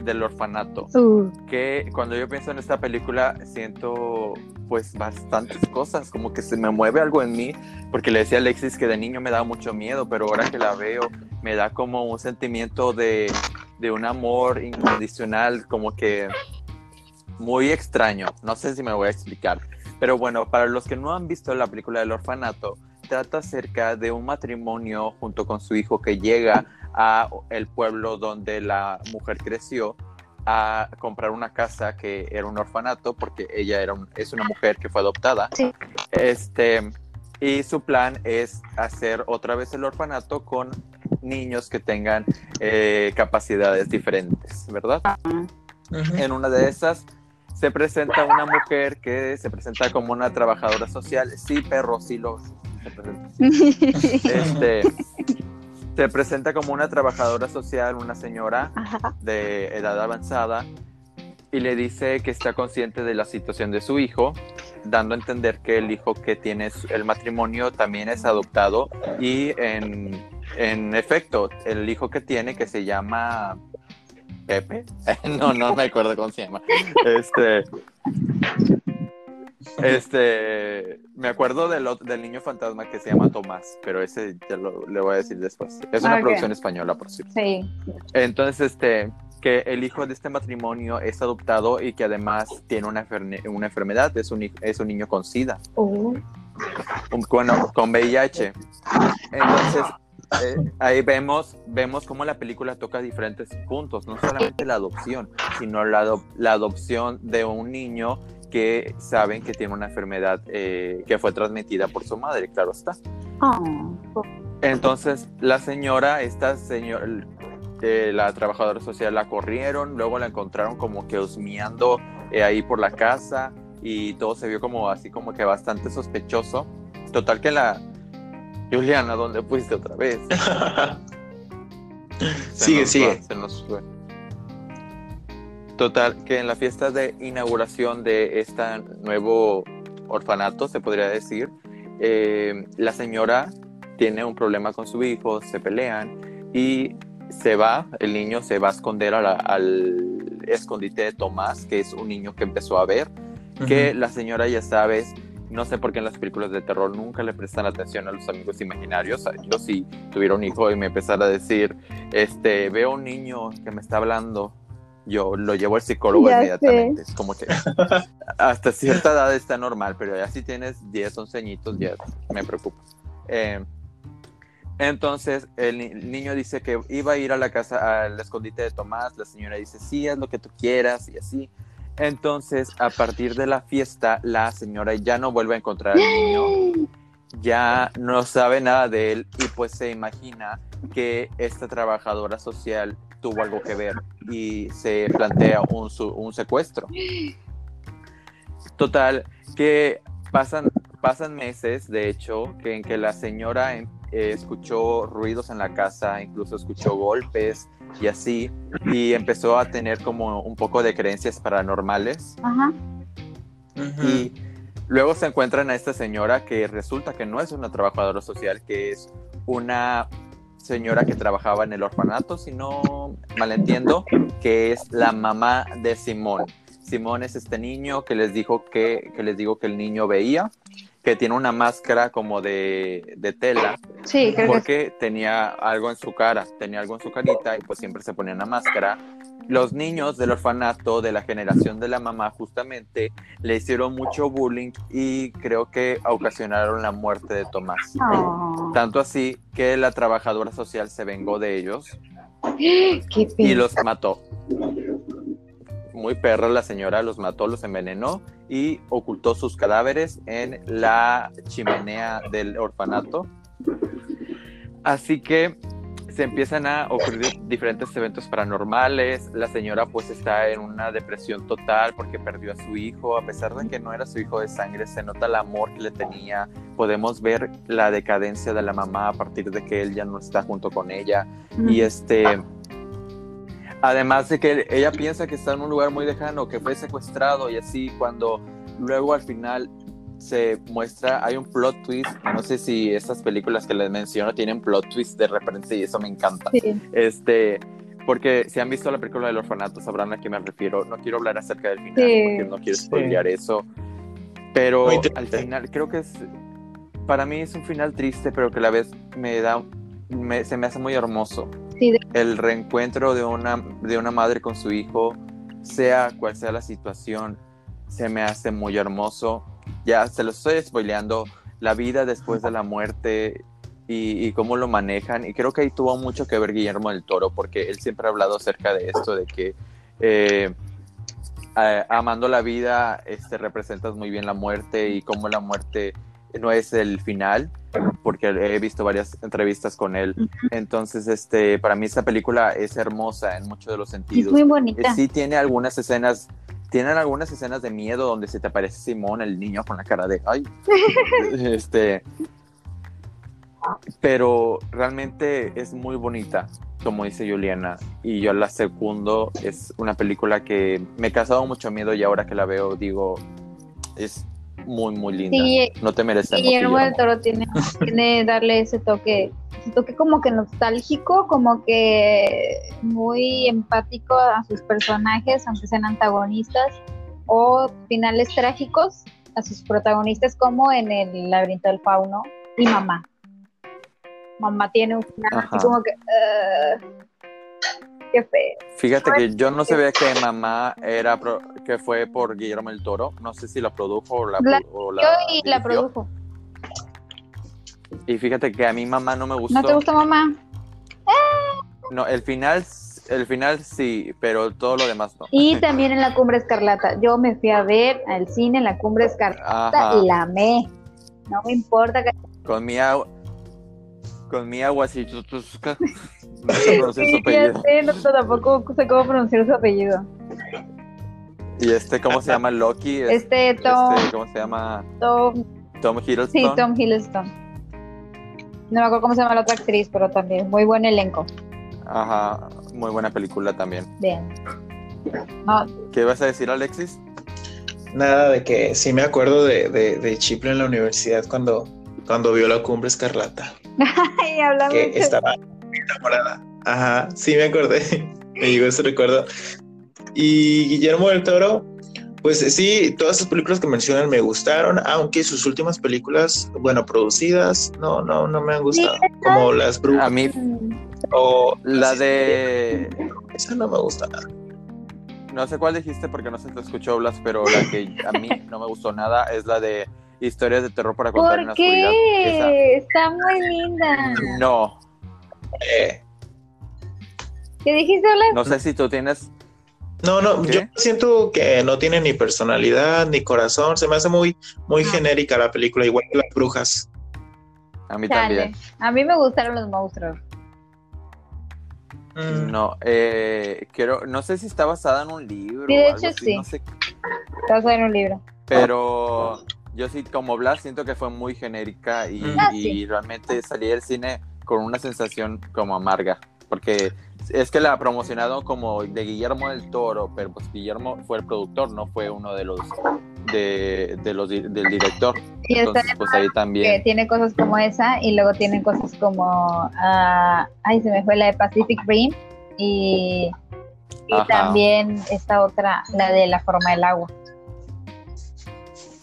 del orfanato. Uh. Que cuando yo pienso en esta película siento pues bastantes cosas, como que se me mueve algo en mí, porque le decía a Alexis que de niño me daba mucho miedo, pero ahora que la veo me da como un sentimiento de, de un amor incondicional, como que muy extraño, no sé si me voy a explicar, pero bueno, para los que no han visto la película del orfanato, trata acerca de un matrimonio junto con su hijo que llega a el pueblo donde la mujer creció a comprar una casa que era un orfanato porque ella era es una mujer que fue adoptada. Este, y su plan es hacer otra vez el orfanato con niños que tengan eh, capacidades diferentes, ¿verdad? En una de esas se presenta una mujer que se presenta como una trabajadora social. Sí, perro, sí lo Este, se presenta como una trabajadora social, una señora de edad avanzada, y le dice que está consciente de la situación de su hijo, dando a entender que el hijo que tiene el matrimonio también es adoptado y en, en efecto, el hijo que tiene, que se llama Pepe, no, no me acuerdo cómo se llama, este, este, Me acuerdo del, del niño fantasma que se llama Tomás, pero ese ya lo, le voy a decir después. Es una producción española, por cierto. Sí. Entonces, este, que el hijo de este matrimonio es adoptado y que además tiene una, una enfermedad, es un, es un niño con SIDA. Oh. Bueno, con VIH. Entonces, eh, ahí vemos, vemos cómo la película toca diferentes puntos, no solamente la adopción, sino la, la adopción de un niño que saben que tiene una enfermedad eh, que fue transmitida por su madre, claro está. Oh. Entonces, la señora, esta señora, eh, la trabajadora social la corrieron, luego la encontraron como que husmeando ahí por la casa y todo se vio como así como que bastante sospechoso. Total que la, Juliana, ¿dónde fuiste otra vez? sigue, sigue. se nos fue. Total, que en la fiesta de inauguración de este nuevo orfanato, se podría decir, eh, la señora tiene un problema con su hijo, se pelean y se va, el niño se va a esconder al escondite de Tomás, que es un niño que empezó a ver, que la señora ya sabes no sé por qué en las películas de terror nunca le prestan atención a los amigos imaginarios. Yo si tuviera un hijo y me empezara a decir, este, veo un niño que me está hablando, yo lo llevo al psicólogo inmediatamente. Es como que hasta cierta edad está normal, pero ya si tienes 10, 11 añitos, ya me preocupa. Eh, entonces el, niño dice que iba a ir a la casa, al escondite de Tomás. La señora dice, sí, haz lo que tú quieras y así. Entonces, a partir de la fiesta, la señora ya no vuelve a encontrar al niño, ya no sabe nada de él y pues se imagina que esta trabajadora social tuvo algo que ver y se plantea un, un secuestro. Total, que pasan, pasan meses, de hecho, que en que la señora em, escuchó ruidos en la casa, incluso escuchó golpes, y así, y empezó a tener como un poco de creencias paranormales. Y luego se encuentran a esta señora que resulta que no es una trabajadora social, que es una señora que trabajaba en el orfanato, si no malentiendo, que es la mamá de Simón. Simón es este niño que les dijo que, que les digo que el niño veía que tiene una máscara como de, de tela. Sí, creo porque tenía algo en su cara, tenía algo en su carita y pues siempre se ponía una máscara. Los niños del orfanato de la generación de la mamá justamente le hicieron mucho bullying y creo que ocasionaron la muerte de Tomás. Oh. Tanto así que la trabajadora social se vengó de ellos y los mató muy perra la señora los mató, los envenenó y ocultó sus cadáveres en la chimenea del orfanato. Así que se empiezan a ocurrir diferentes eventos paranormales. La señora pues está en una depresión total porque perdió a su hijo. A pesar de que no era su hijo de sangre, se nota el amor que le tenía. Podemos ver la decadencia de la mamá a partir de que él ya no está junto con ella. Y este Además de que ella piensa que está en un lugar muy lejano, que fue secuestrado y así, cuando luego al final se muestra, hay un plot twist, no sé si estas películas que les menciono tienen plot twist de referencia y eso me encanta. Este, porque si han visto la película del orfanato sabrán a qué me refiero. No quiero hablar acerca del final porque no quiero spoilear eso. Pero al final creo que es, para mí es un final triste, pero que a la vez me da, se me hace muy hermoso el reencuentro de una, de una madre con su hijo, sea cual sea la situación, se me hace muy hermoso. Ya se lo estoy spoileando, la vida después de la muerte y, cómo lo manejan. Y creo que ahí tuvo mucho que ver Guillermo del Toro, porque él siempre ha hablado acerca de esto, de que eh, amando la vida este, representas muy bien la muerte y cómo la muerte no es el final, porque he visto varias entrevistas con él. Entonces, este, para mí esta película es hermosa en muchos de los sentidos. Es muy bonita. Sí tiene algunas escenas, tienen algunas escenas de miedo donde se te aparece Simón, el niño con la cara de, ay, este, pero realmente es muy bonita, como dice Juliana, y yo la segundo, es una película que me ha causado mucho miedo y ahora que la veo digo, es muy, muy linda. no te mereces. Guillermo del Toro tiene, tiene darle ese toque, ese toque como que nostálgico, como que muy empático a sus personajes, aunque sean antagonistas, o finales trágicos. a sus protagonistas como en el laberinto del fauno y mamá. Mamá tiene un final así como que... "Ugh, qué feo. Fíjate que yo no sabía que mamá era pro- que fue por Guillermo el Toro. No sé si la produjo o la, Yo y la produjo. Y fíjate que a mi mamá no me gustó. ¿No te gusta mamá? No, el final, el final sí, pero todo lo demás no. Y también en la Cumbre Escarlata. Yo me fui a ver al cine en la Cumbre Escarlata Ajá. y la amé. No me importa que Con mi agua. Con mi agua, si tú, tú- no sé pronunciar su Sí, apellido. sé, no, tampoco sé cómo pronunciar su apellido. Y este, ¿cómo se llama? Loki. Es- Este Tom, este, ¿Cómo se llama? Tom, Tom Hiddleston. sí, Tom Hiddleston. No me acuerdo cómo se llama la otra actriz, pero también muy buen elenco. Ajá, muy buena película también. Bien. No, ¿Qué vas a decir, Alexis? Nada de que sí me acuerdo de, de, de Chipre en la universidad cuando, cuando vio la cumbre escarlata, ay, hablando que de- estaba enamorada. Ajá, sí me acordé, me llegó ese recuerdo. Y Guillermo del Toro, pues sí, todas esas películas que mencionan me gustaron, aunque sus últimas películas, bueno, producidas, no, no, no me han gustado. Como Las A Brujas mí, o la de. Esa no me gusta nada. No sé cuál dijiste porque no se te escuchó, Blas, pero la que a mí no me gustó nada es la de Historias de terror para contar en la ¿Por oscuridad. qué? Está muy linda. No, Eh, ¿Qué dijiste, Alex? no sé si tú tienes. No, no, ¿Qué? yo siento que no tiene ni personalidad ni corazón. Se me hace muy, muy Ah. genérica la película, igual que las brujas. A mí Chale. también. A mí me gustaron los monstruos. Mm, No, eh, quiero, no sé si está basada en un libro. Sí, de o algo hecho, así, sí. No sé, Estás en un libro. pero yo sí, como Blas, siento que fue muy genérica y, Mm. Ah, y sí. realmente salí del cine con una sensación como amarga, porque es que la ha promocionado como de Guillermo del Toro, pero pues Guillermo fue el productor, no fue uno de los de, de los del director. Y está Entonces, pues ahí que también. tiene cosas como esa y luego tienen cosas como ah, ay se me fue la de Pacific Rim y, y Ajá. también esta otra la de la forma del agua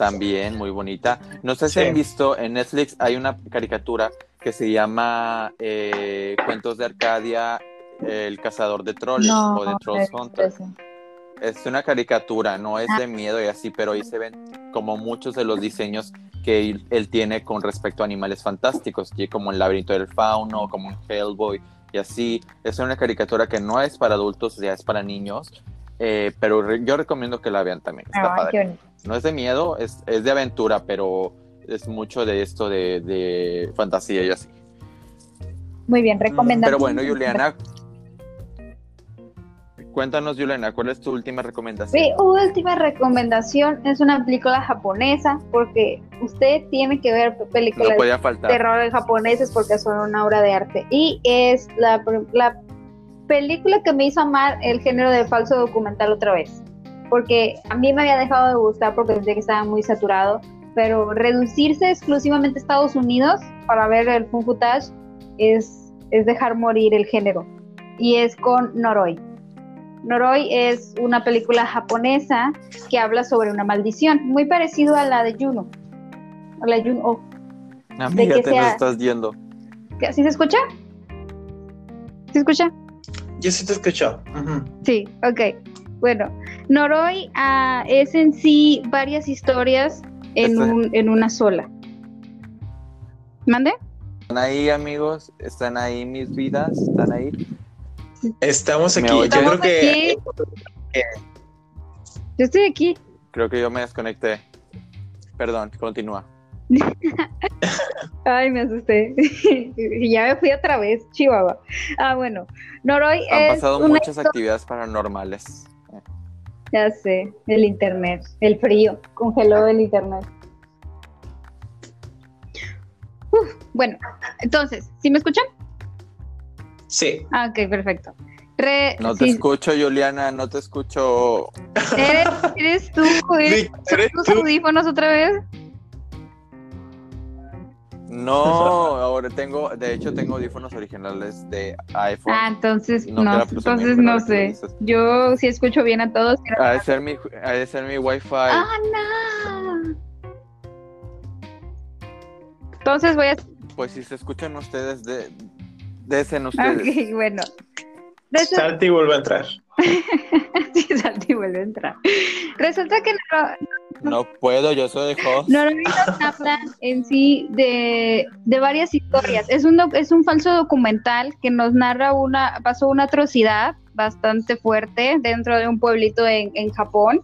También muy bonita. No sé si Sí. han visto en Netflix hay una caricatura que se llama eh, Cuentos de Arcadia, el cazador de trolls no o de Trolls visto Hunter. Es una caricatura, no es Ah. de miedo y así, pero ahí se ven como muchos de los diseños que él, él tiene con respecto a animales fantásticos, como el laberinto del fauno, como en Hellboy y así. Es una caricatura que no es para adultos, ya es para niños, eh, pero re- yo recomiendo que la vean también. Está Ay, padre. No es de miedo, es, es de aventura, pero es mucho de esto de, de fantasía y así. muy bien recomendado Pero bueno, Juliana, cuéntanos, Juliana, ¿cuál es tu última recomendación? Mi última recomendación es una película japonesa porque usted tiene que ver películas de terror japoneses porque son una obra de arte y es la, la película que me hizo amar el género de falso documental otra vez porque a mí me había dejado de gustar porque sentía que estaba muy saturado pero reducirse exclusivamente a Estados Unidos para ver el fun footage es, es dejar morir el género y es con Noroi Noroi es una película japonesa que habla sobre una maldición, muy parecido a la de Juno. A la de Juno. oh, Amiga, que te nos sea- estás yendo. ¿qué- ¿Sí se escucha? ¿Se escucha? Yo sí te escucho. Ujú. Sí, ok. Bueno, Noroi ah, es en sí varias historias en, Este- un, en una sola. ¿Mande? ¿Están ahí, amigos? ¿Están ahí mis vidas? ¿Están ahí? Estamos ¿Me aquí. Yo creo que aquí. Yo estoy aquí. Creo que yo me desconecté. Perdón, continúa. Ay, me asusté. Ya me fui otra vez, Chihuahua. Ah, bueno. Noroi Han es pasado muchas actividades paranormales. Ya sé, el internet, el frío, congeló el internet. Uf, bueno, entonces, ¿sí me escuchan? sí. Ah, ok, perfecto. Re- No te sí, escucho, Juliana, no te escucho. ¿Eres, eres tú, eres, Sí, eres tus tú. audífonos otra vez? No, ahora tengo, de hecho tengo audífonos originales de iPhone. Ah, entonces no, no entonces no sé. Yo sí escucho bien a todos. Ha de ser mi, ha de ser mi Wi-Fi. Ah, no. Entonces voy a. Pues si se escuchan ustedes, de, desen ustedes. Ok, bueno. Salte y vuelve a entrar. sí, salta y vuelve a entrar. Resulta que no, No puedo, yo soy host. no nos hablan en sí de, de varias historias. Es un, es un falso documental que nos narra una, pasó una atrocidad bastante fuerte dentro de un pueblito en, en Japón.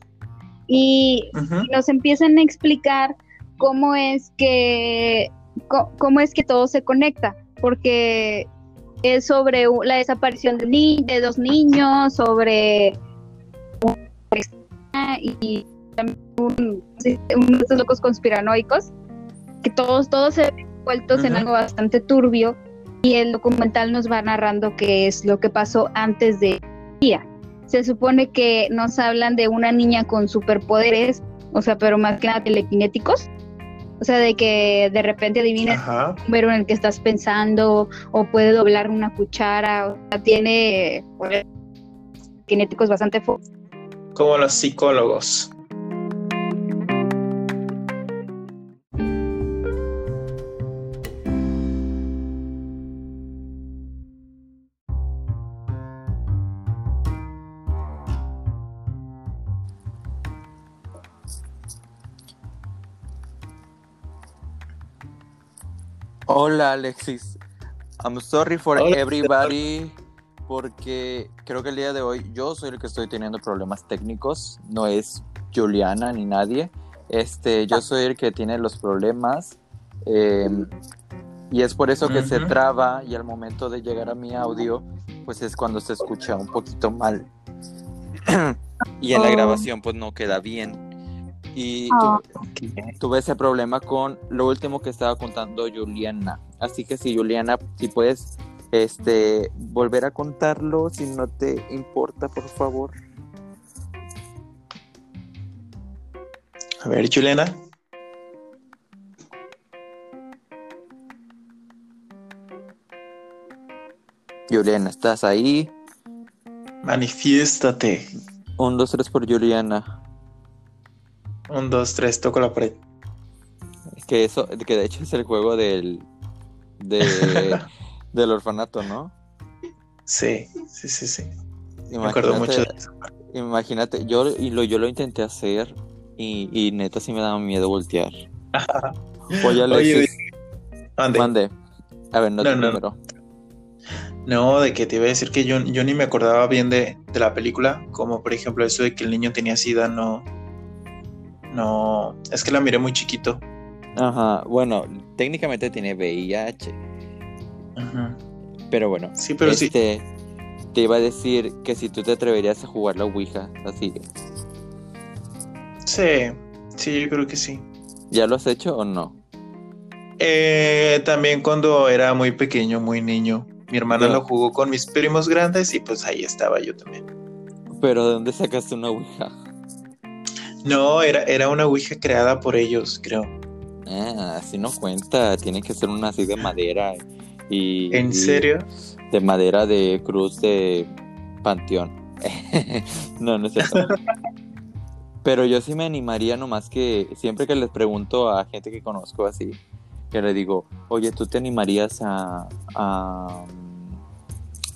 Y y nos empiezan a explicar cómo es que cómo es que todo se conecta, porque es sobre la desaparición de, ni- de dos niños, sobre una y también un, sí, uno de estos locos conspiranoicos, que todos, todos se ven envueltos en algo bastante turbio y el documental nos va narrando qué es lo que pasó antes de día. Se supone que nos hablan de una niña con superpoderes, o sea, pero más que nada telequinéticos. O sea, de que de repente adivina Ajá. el número en el que estás pensando o puede doblar una cuchara, o sea, tiene kinéticos bastante fuertes. Como los psicólogos. Hola Alexis. I'm sorry for Hola. everybody. Porque creo que el día de hoy yo soy el que estoy teniendo problemas técnicos. No es Juliana ni nadie. Este, yo soy el que tiene los problemas. eh, y es por eso que se traba y al momento de llegar a mi audio, pues es cuando se escucha un poquito mal. y en la Oh. grabación pues no queda bien. Y Oh. tuve- tuve ese problema con lo último que estaba contando Juliana. Así que si Juliana, si puedes este volver a contarlo, si no te importa, por favor. A ver, Juliana. Juliana, ¿estás ahí? Manifiéstate. Un, dos, tres por Juliana. Un, dos, tres, toco la pared. Que eso, que de hecho es el juego del de, del orfanato, ¿no? Sí, sí, sí, sí. Me acuerdo mucho de eso. Imagínate, yo y lo, yo lo intenté hacer y, y neta sí me daba miedo voltear. Oye, Alexis, Ande. mande. A ver, no, No, te no. primero. No, de que te iba a decir que yo, yo ni me acordaba bien de, de la película, como por ejemplo eso de que el niño tenía sida, no. No, es que la miré muy chiquito. Ajá, bueno, técnicamente tiene VIH, Ajá. pero bueno. Sí, pero sí. este, Te iba a decir que si tú te atreverías a jugar la Ouija, así. Sí, sí, yo creo que sí. ¿Ya lo has hecho o no? Eh, también cuando era muy pequeño, muy niño, mi hermana lo jugó con mis primos grandes y pues ahí estaba yo también. Pero ¿de dónde sacaste una Ouija? No, era, era una ouija creada por ellos, creo. Ah, así no cuenta, tiene que ser una así de madera y... ¿En y serio? De madera de cruz de panteón. no, no es cierto. Pero yo sí me animaría nomás que siempre que les pregunto a gente que conozco así, que le digo, oye, ¿tú te animarías a, a,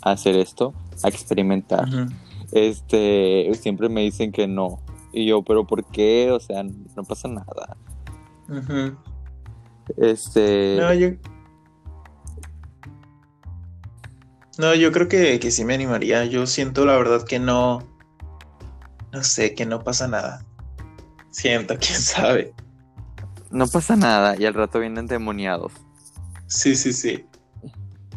a hacer esto? A experimentar. Este, siempre me dicen que no. Y yo, pero ¿por qué? O sea, no pasa nada. Este, No, yo. No, yo creo que, que sí me animaría. Yo siento la verdad que no. No sé, que no pasa nada. Siento, quién sabe. no pasa nada. Y al rato vienen demoniados. Sí, sí, sí.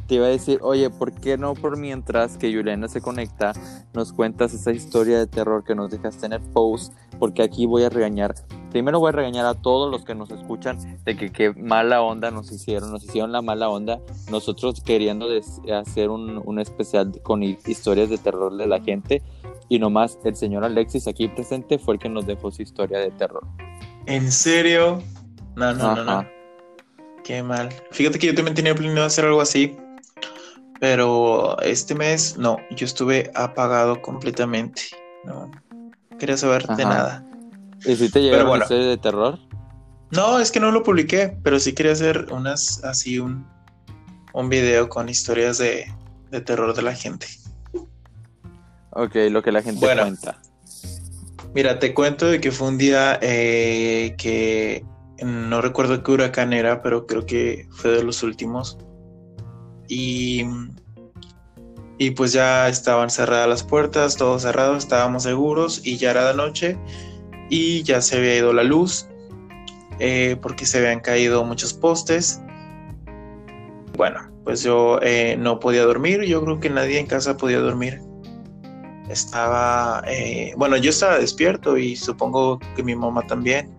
Te iba a decir, oye, ¿por qué no por mientras que Juliana se conecta, nos cuentas esa historia de terror que nos dejaste en el post? Porque aquí voy a regañar, primero voy a regañar a todos los que nos escuchan de que qué mala onda nos hicieron, nos hicieron la mala onda, nosotros queriendo hacer un, un especial con hi- historias de terror de la gente y nomás el señor Alexis aquí presente fue el que nos dejó su historia de terror. ¿En serio? No, no, no, no. Ajá. Qué mal. Fíjate que yo también tenía planeado hacer algo así. Pero este mes no, yo estuve apagado completamente. No quería saber de nada. ¿Y si te llegaron bueno. historias de terror? No, es que no lo publiqué, pero sí quería hacer unas, así un, un video con historias de, de terror de la gente. Ok, lo que la gente Bueno. cuenta. Mira, te cuento de que fue un día eh, que no recuerdo qué huracán era, pero creo que fue de los últimos. Y, y pues ya estaban cerradas las puertas, todo cerrado, estábamos seguros y ya era de noche y ya se había ido la luz eh, porque se habían caído muchos postes. Bueno, pues yo eh, no podía dormir, yo creo que nadie en casa podía dormir estaba, eh, bueno, yo estaba despierto y supongo que mi mamá también.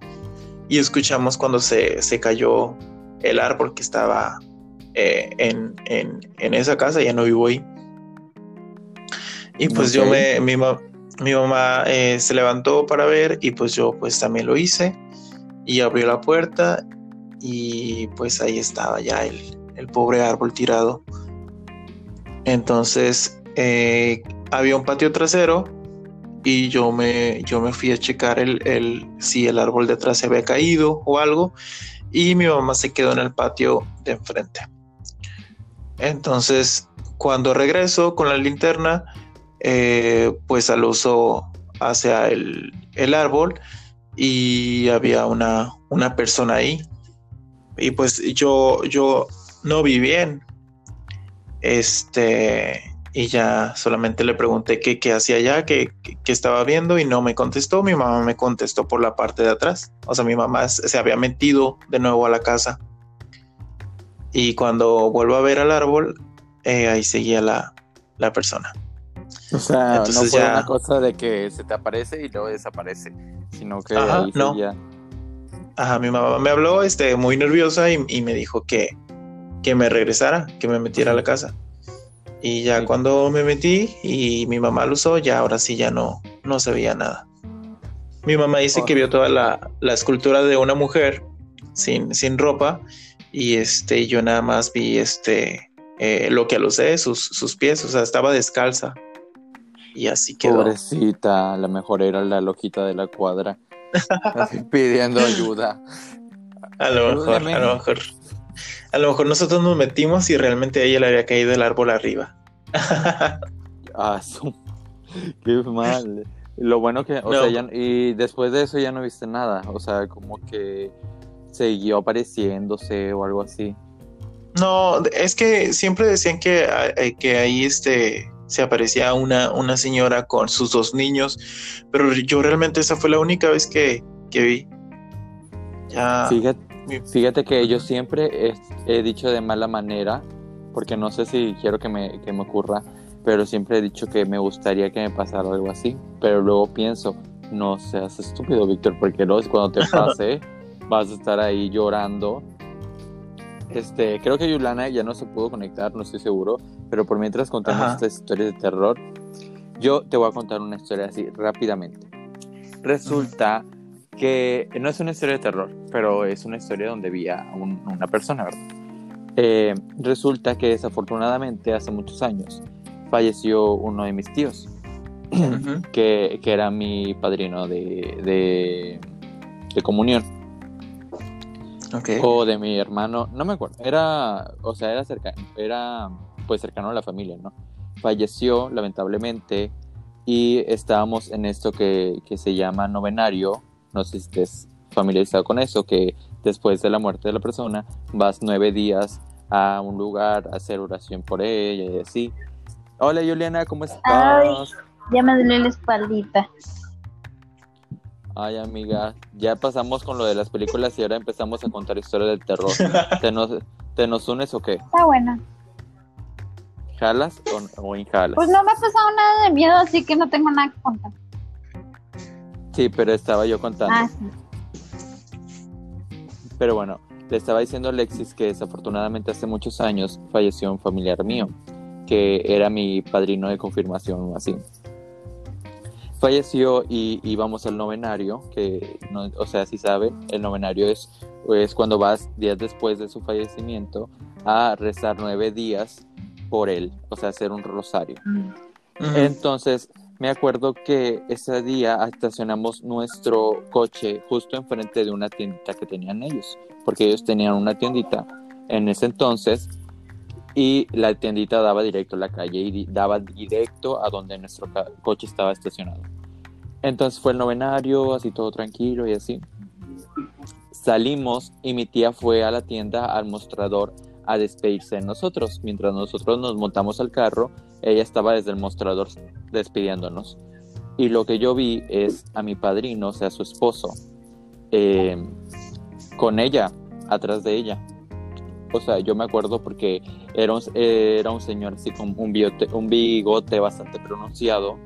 Y escuchamos cuando se, se cayó el árbol que estaba eh, en, en, en esa casa, ya no vivo ahí. Y pues yo Ok. me, mi, ma- mi mamá eh, se levantó para ver y pues yo pues también lo hice y abrió la puerta y pues ahí estaba ya el, el pobre árbol tirado. Entonces eh, había un patio trasero y yo me, yo me fui a checar el, el- si el árbol de atrás se había caído o algo y mi mamá se quedó en el patio de enfrente. Entonces, cuando regreso con la linterna, eh, pues al uso hacia el, el árbol y había una, una persona ahí. Y pues yo, yo no vi bien. Este, y ya solamente le pregunté qué, qué hacía allá, qué, qué- estaba viendo y no me contestó. Mi mamá me contestó por la parte de atrás. O sea, mi mamá se había metido de nuevo a la casa. Y cuando vuelvo a ver al árbol, eh, ahí seguía la, la persona. O sea, Entonces no fue ya- una cosa de que se te aparece y luego desaparece, sino que Ajá, ahí no. seguía. Ajá, mi mamá me habló este, muy nerviosa y, y me dijo que, que me regresara, que me metiera a la casa. Y ya Sí. cuando me metí y mi mamá lo usó, ya ahora sí ya no, no se veía nada. Mi mamá dice Oh. que vio toda la, la escultura de una mujer sin, sin ropa y este, yo nada más vi este, eh, lo que alucé, sus, sus pies, o sea, estaba descalza. Y así quedó. Pobrecita, a lo mejor era la loquita de la cuadra. pidiendo ayuda. A lo mejor, Ayúdame. a lo mejor. A lo mejor nosotros nos metimos y realmente a ella le había caído el árbol arriba. Ah. Qué mal. Lo bueno que, o No. sea, ya- y después de eso ya no viste nada. O sea, como que siguió apareciéndose o algo así. no, es que siempre decían que, eh, que ahí este, se aparecía una, una señora con sus dos niños, pero yo realmente esa fue la única vez que, que vi. Ya. Fíjate, que yo siempre he, he dicho de mala manera, porque no sé si quiero que me, que me ocurra, pero siempre he dicho que me gustaría que me pasara algo así. Pero luego pienso, no seas estúpido, Víctor, porque luego cuando te pase, vas a estar ahí llorando. Este, creo que Yulana ya no se pudo conectar, no estoy seguro, pero por mientras contamos Ajá. estas historias de terror, yo te voy a contar una historia así rápidamente. Resulta que no es una historia de terror, pero es una historia donde vi a un- una persona, ¿verdad? Eh, resulta que desafortunadamente hace muchos años falleció uno de mis tíos, Ujú. que, que era mi padrino de, de, de comunión, O de mi hermano, no me acuerdo, era, o sea, era cercano, era pues cercano a la familia, ¿no? Falleció lamentablemente y estábamos en esto que, que se llama novenario, no sé si estés familiarizado con eso, que después de la muerte de la persona vas nueve días a un lugar a hacer oración por ella y así. Hola Juliana, ¿cómo estás? Ay. Ya me duele la espaldita. Ay, amiga, ya pasamos con lo de las películas y ahora empezamos a contar historias del terror. ¿Te nos, ¿te nos unes o qué? Está buena. ¿Jalas o, o inhalas? Pues no me ha pasado nada de miedo, así que no tengo nada que contar. Sí, pero estaba yo contando. Ah, sí. Pero bueno, le estaba diciendo a Alexis que desafortunadamente hace muchos años falleció un familiar mío, que era mi padrino de confirmación o así. Falleció y íbamos al novenario, que, no, o sea, si saben, el novenario es, es cuando vas días después de su fallecimiento a rezar nueve días por él, o sea, hacer un rosario. Ujú. Entonces, me acuerdo que ese día estacionamos nuestro coche justo enfrente de una tiendita que tenían ellos, porque ellos tenían una tiendita en ese entonces y la tiendita daba directo a la calle y daba directo a donde nuestro coche estaba estacionado. Entonces fue el novenario, así todo tranquilo y así. Salimos y mi tía fue a la tienda, al mostrador, a despedirse de nosotros. Mientras nosotros nos montamos al carro, ella estaba desde el mostrador despidiéndonos. Y lo que yo vi es a mi padrino, o sea, su esposo, eh, con ella, atrás de ella. O sea, yo me acuerdo porque era un, señor así con un, un bigote bastante pronunciado,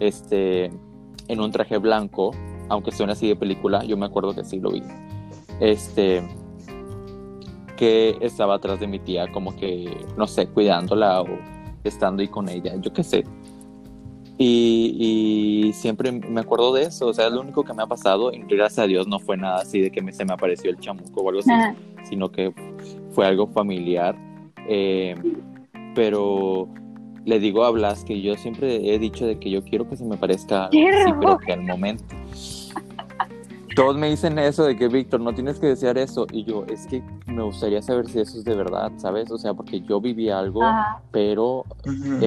este, en un traje blanco, aunque suene así de película, yo me acuerdo que sí lo vi. Este, que estaba atrás de mi tía, como que, no sé, cuidándola o estando ahí con ella, yo qué sé. Y, siempre me acuerdo de eso, o sea, es lo único que me ha pasado, y gracias a Dios no fue nada así de que se me apareció el chamuco o algo así, sino que fue algo familiar. Eh, pero le digo a Blas que yo siempre he dicho de que yo quiero que se me parezca sí, pero que al momento. Todos me dicen eso de que Víctor, no tienes que desear eso. Y yo, es que me gustaría saber si eso es de verdad, ¿sabes? O sea, porque yo viví algo, pero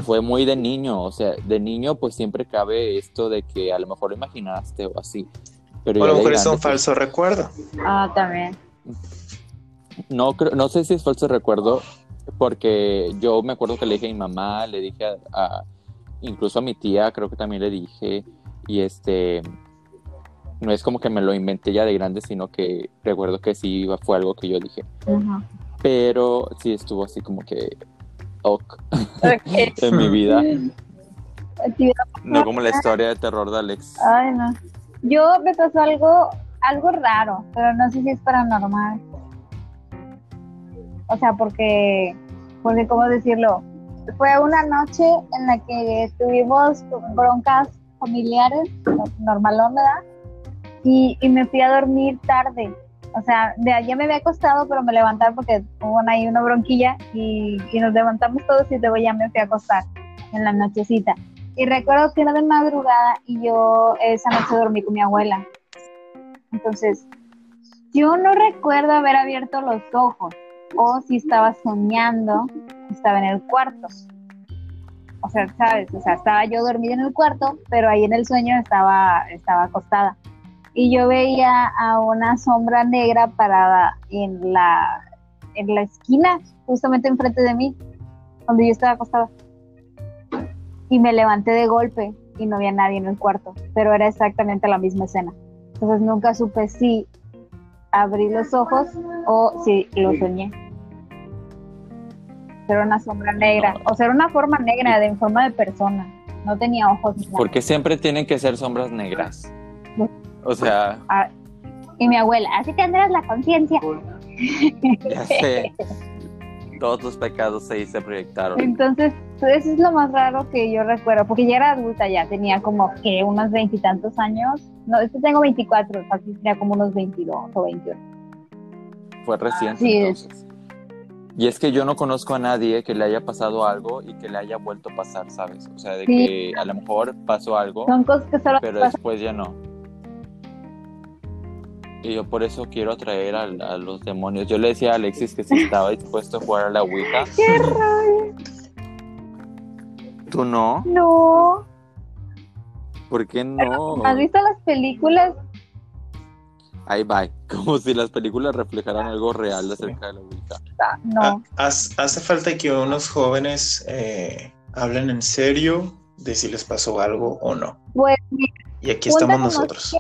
fue muy de niño. O sea, de niño, pues siempre cabe esto de que a lo mejor lo imaginaste o así. Pero a lo mejor es un falso recuerdo. Ah, también. No, no sé si es falso recuerdo, porque yo me acuerdo que le dije a mi mamá, le dije a, incluso a mi tía, creo que también le dije, y este, no es como que me lo inventé ya de grande, sino que recuerdo que sí fue algo que yo dije. Pero sí estuvo así como que ok en mi vida. No como la historia de terror de Alex. Ay, no. Yo me pasó algo, algo raro, pero no sé si es paranormal. O sea, porque, porque, ¿cómo decirlo? Fue una noche en la que tuvimos broncas familiares, normalón, ¿verdad? Y, y me fui a dormir tarde. O sea, de allá me había acostado, pero me levantaron porque hubo ahí una bronquilla y, y nos levantamos todos y luego ya me fui a acostar en la nochecita. Y recuerdo que era de madrugada y yo esa noche dormí con mi abuela. Entonces, yo no recuerdo haber abierto los ojos o si estaba soñando, estaba en el cuarto. O sea, ¿sabes? O sea, estaba yo dormida en el cuarto, pero ahí en el sueño estaba, estaba acostada. Y yo veía a una sombra negra parada en la, en la esquina, justamente enfrente de mí, donde yo estaba acostada. Y me levanté de golpe y no había nadie en el cuarto, pero era exactamente la misma escena. Entonces nunca supe si abrí los ojos o si lo soñé ser una sombra negra, o ser una forma negra de en forma de persona. No tenía ojos. Porque siempre tienen que ser sombras negras. O sea. Ah, y mi abuela, así tendrás la conciencia. Ya sé. Todos los pecados se, se proyectaron. Entonces, eso es lo más raro que yo recuerdo, porque ya era adulta, ya tenía como que unos veintitantos años. No, este tengo 24, así tenía como unos 22 o 21. Fue reciente. Sí, entonces. Y es que yo no conozco a nadie que le haya pasado algo y que le haya vuelto a pasar, ¿sabes? O sea, de que a lo mejor pasó algo, pero después ya no. Y yo por eso quiero atraer a, los demonios. Yo le decía a Alexis que si estaba dispuesto a jugar a la Ouija. ¡Qué raro! ¿Tú no? No. ¿Por qué no? ¿Has visto las películas ahí va, como si las películas reflejaran algo real acerca de la Ouija. Ah, no. Hace falta que unos jóvenes eh, hablen en serio de si les pasó algo o no. Pues, y aquí estamos nosotros.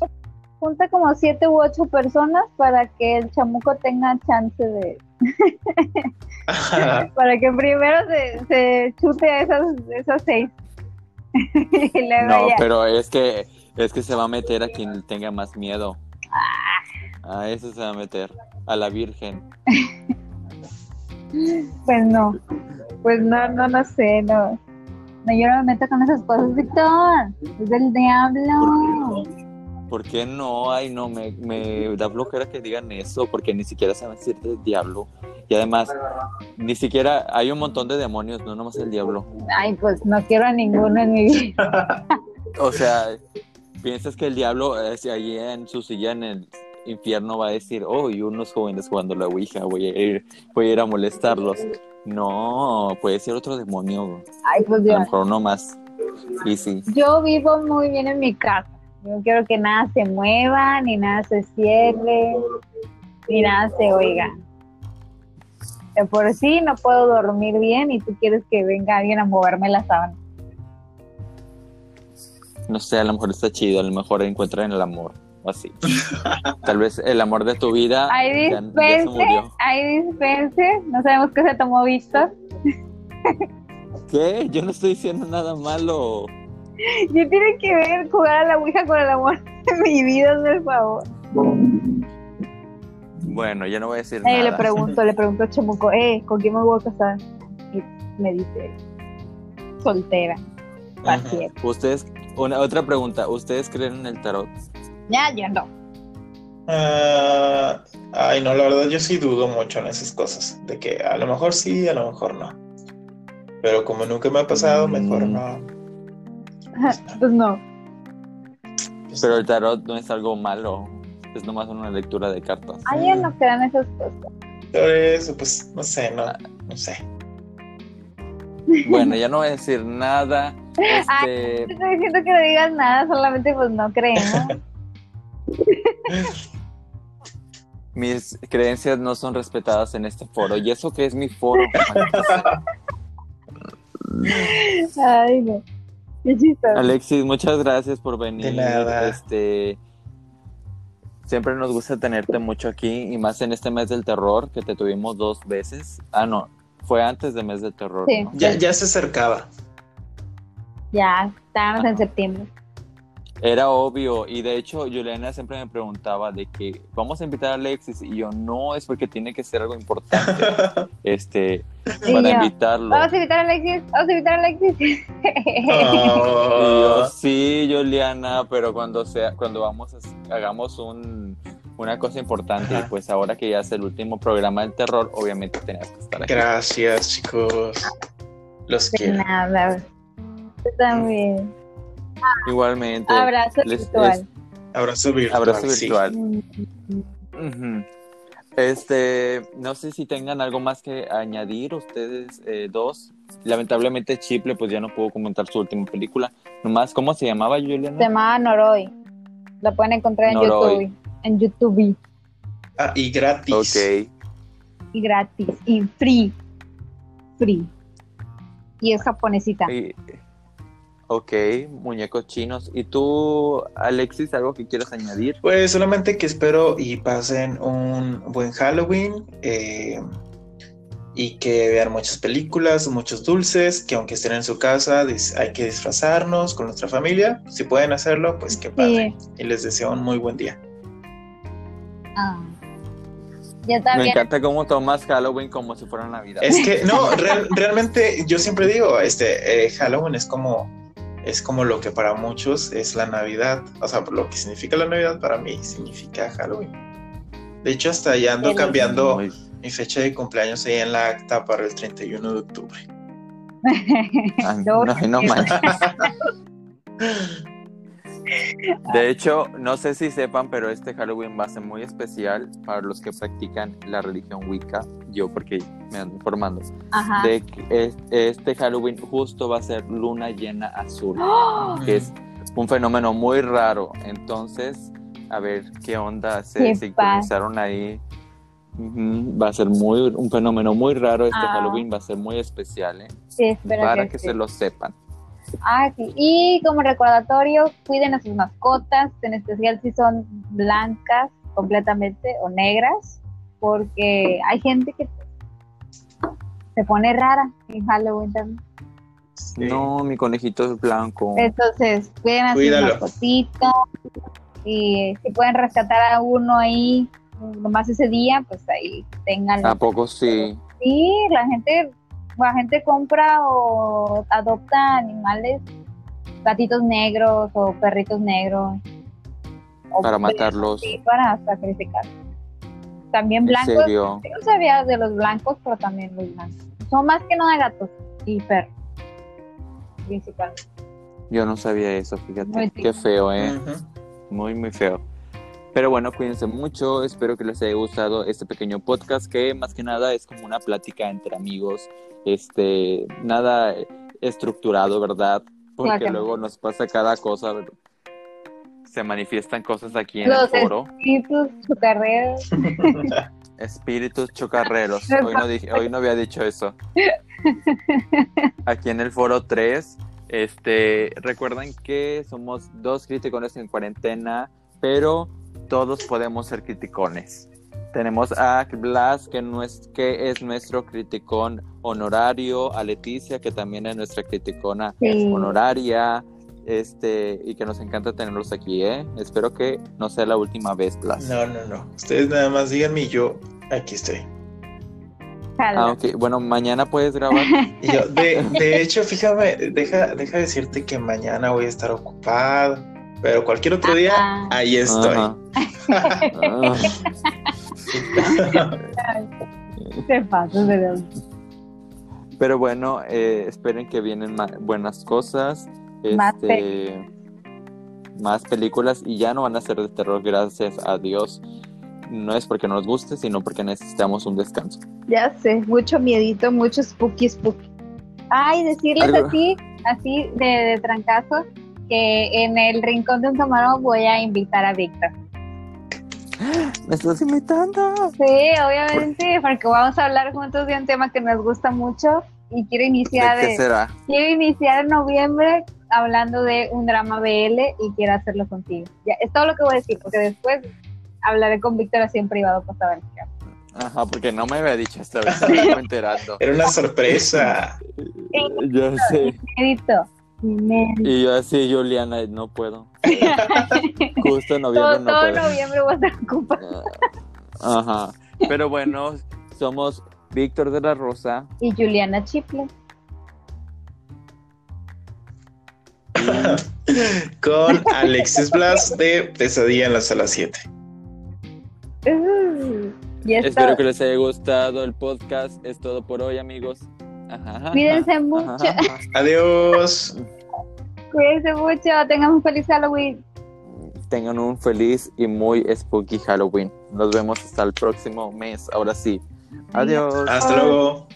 junta como siete u ocho personas para que el chamuco tenga chance de... para que primero se, chute a esas, esas seis. no, pero es que es que se va a meter a quien tenga más miedo. A eso se va a meter, a la Virgen. pues no, pues no, no, no sé, no. No, yo no me meto con esas cosas, Víctor. Es del diablo. ¿Por qué no? Ay, no, me, me da flojera que digan eso, porque ni siquiera saben si es del diablo. Y además, ni siquiera hay un montón de demonios, no nomás el diablo. Ay, pues no quiero a ninguno en mi vida. O sea, ¿piensas que el diablo eh, si allí en su silla en el infierno va a decir, oh, y unos jóvenes jugando la Ouija, voy a ir, voy a, ir a molestarlos? No, puede ser otro demonio. Ay, pues A yo, lo mejor uno más. Y sí. yo vivo muy bien en mi casa. Yo quiero que nada se mueva, ni nada se cierre, ni nada se oiga. De por sí no puedo dormir bien y tú quieres que venga alguien a moverme la sábana. No sé, a lo mejor está chido, a lo mejor encuentran el amor, o así. Tal vez el amor de tu vida se dispense, hay dispense. No sabemos qué se tomó Víctor. ¿Qué? Yo no estoy diciendo nada malo. ¿Qué tiene que ver jugar a la Ouija con el amor de mi vida, el favor? Bueno, ya no voy a decir Eh, le nada. pregunto, le pregunto a Chamuco, eh, ¿con quién me voy a casar? Y me dice, soltera. Ustedes, una, otra pregunta, ¿ustedes creen en el tarot? Ya, yo no. Ah, ay, no, la verdad yo sí dudo mucho en esas cosas. De que a lo mejor sí, a lo mejor no. Pero como nunca me ha pasado, mejor Mm. no. Pues no. Pero el tarot no es algo malo, es nomás una lectura de cartas. Ay, yo no en esas cosas. por eso, pues, no sé, no, no sé. Bueno, ya no voy a decir nada. Este, No estoy diciendo que no digas nada, solamente pues no creemos. mis creencias no son respetadas en este foro. ¿Y eso que es mi foro? Ay, no. Qué chistoso. Alexis, muchas gracias por venir. De nada. Este, siempre nos gusta tenerte mucho aquí y más en este mes del terror que te tuvimos dos veces. Ah, no, fue antes del mes del terror. Sí. ¿no? Ya, ya se acercaba. Ya, estábamos en septiembre. Era obvio y de hecho Juliana siempre me preguntaba de que vamos a invitar a Alexis y yo no es porque tiene que ser algo importante este para yo, invitarlo. Vamos a invitar a Alexis, vamos a invitar a Alexis. Y yo, Ah, sí, Juliana, pero cuando sea, cuando vamos a- hagamos un, una cosa importante, Ajá. y pues ahora que ya es el último programa del terror, obviamente tenías que estar aquí. Gracias, chicos. Los De quiero. nada. Tú también. Igualmente. Abrazo les- virtual. Abrazo virtual. abrazo sí. virtual. Mm, Ujú. Este, no sé si tengan algo más que añadir ustedes eh, dos. Lamentablemente Chiple pues ya no pudo comentar su última película. Nomás, ¿cómo se llamaba Juliana? Se llamaba Noroi. La pueden encontrar en Noroi. YouTube. En YouTube. Ah, y gratis. Ok. Y gratis. Y free. Free. Y es japonesita. Y- ok, muñecos chinos. ¿Y tú, Alexis, algo que quieras añadir? Pues solamente que espero y pasen un buen Halloween eh, y que vean muchas películas, muchos dulces, que aunque estén en su casa hay que disfrazarnos con nuestra familia. Si pueden hacerlo, pues qué padre. Y les deseo un muy buen día. Ah. Me encanta cómo tomas Halloween como si fuera Navidad. Es que no, real- realmente yo siempre digo, este eh, Halloween es como es como lo que para muchos es la Navidad, o sea, lo que significa la Navidad para mí significa Halloween. De hecho, hasta ya ando El- cambiando mi fecha de cumpleaños ahí en la acta para el 31 de octubre. Ay, No, no, no. De hecho, no sé si sepan, pero este Halloween va a ser muy especial para los que practican la religión Wicca. Yo, porque me ando informando. Ajá. De que es- este Halloween justo va a ser luna llena azul, ¡Oh! que es un fenómeno muy raro. Entonces, a ver qué onda se Qué sincronizaron ahí. Va a ser muy un fenómeno muy raro este Ah. Halloween, va a ser muy especial, ¿eh? Sí, para que sí. se lo sepan. Ah, sí. Y como recordatorio, cuiden a sus mascotas, en especial si son blancas completamente o negras, porque hay gente que se pone rara en Halloween también. Sí. No, mi conejito es blanco. Entonces, cuiden a Cuídalo. sus mascotitas y si pueden rescatar a uno ahí, nomás ese día, pues ahí tengan. ¿A poco sí? Sí, la gente, la gente compra o adopta animales, gatitos negros o perritos negros. O Para matarlos. Sí, para sacrificar. También ¿En blancos. serio? Yo no sabía de los blancos, pero también los blancos. Son más que nada gatos y perros. Principalmente. Yo no sabía eso, fíjate. Muy Qué feo, ¿eh? Muy, muy feo. Pero bueno, cuídense mucho. Espero que les haya gustado este pequeño podcast que más que nada es como una plática entre amigos. Este, nada estructurado, ¿verdad? Porque Claro luego nos pasa cada cosa. Se manifiestan cosas aquí en Los el foro. espíritus, su carrera. Espíritus chocarreros. Hoy no, dije, hoy no había dicho eso. Aquí en el foro 3. Este, recuerden que somos dos criticones en cuarentena, pero todos podemos ser criticones. Tenemos a Blas, que, no es, que es nuestro criticón honorario, a Leticia, que también es nuestra criticona Sí. honoraria, este, y que nos encanta tenerlos aquí, ¿eh? Espero que no sea la última vez, Blas. No, no, no. Ustedes nada más díganme y yo aquí estoy. Ah, ok. Bueno, mañana puedes grabar. Yo, de, de hecho, fíjame, deja, deja decirte que mañana voy a estar ocupado, pero cualquier otro día, Ah. ahí estoy. Ah. Te pasas de Dios. Pero bueno, eh, esperen que vienen buenas cosas. Más este, más películas y ya no van a ser de terror, gracias a Dios. No es porque no nos guste, sino porque necesitamos un descanso. Ya sé, mucho miedito, mucho spooky spooky. Ay, decirles Algo- así, así de, de trancazo, que en el rincón de un camarón voy a invitar a Víctor. ¿Me estás invitando? Sí, obviamente, porque vamos a hablar juntos de un tema que nos gusta mucho y quiero iniciar, ¿De qué de- será? quiero iniciar en noviembre hablando de un drama BL y quiero hacerlo contigo. Ya, es todo lo que voy a decir, porque después hablaré con Víctor así en privado para saber qué hago. Ajá, porque no me había dicho esta vez, me estoy enterando. Era una sorpresa. Yo sé. Miedito. Y yo así, Juliana, no puedo. Justo en noviembre Todo, no todo puedo. noviembre voy a estar ocupada. Ajá. Pero bueno, somos Víctor de la Rosa. Y Juliana Chiple. Con Alexis Blas de Pesadilla en la Sala 7. Uh, Espero que les haya gustado el podcast. Es todo por hoy, amigos. Ajá, Cuídense ajá, mucho. ajá, ajá. Adiós. cuídense mucho, tengan un feliz Halloween. Tengan un feliz y muy spooky Halloween. Nos vemos hasta el próximo mes. Ahora sí. Adiós. Hasta luego.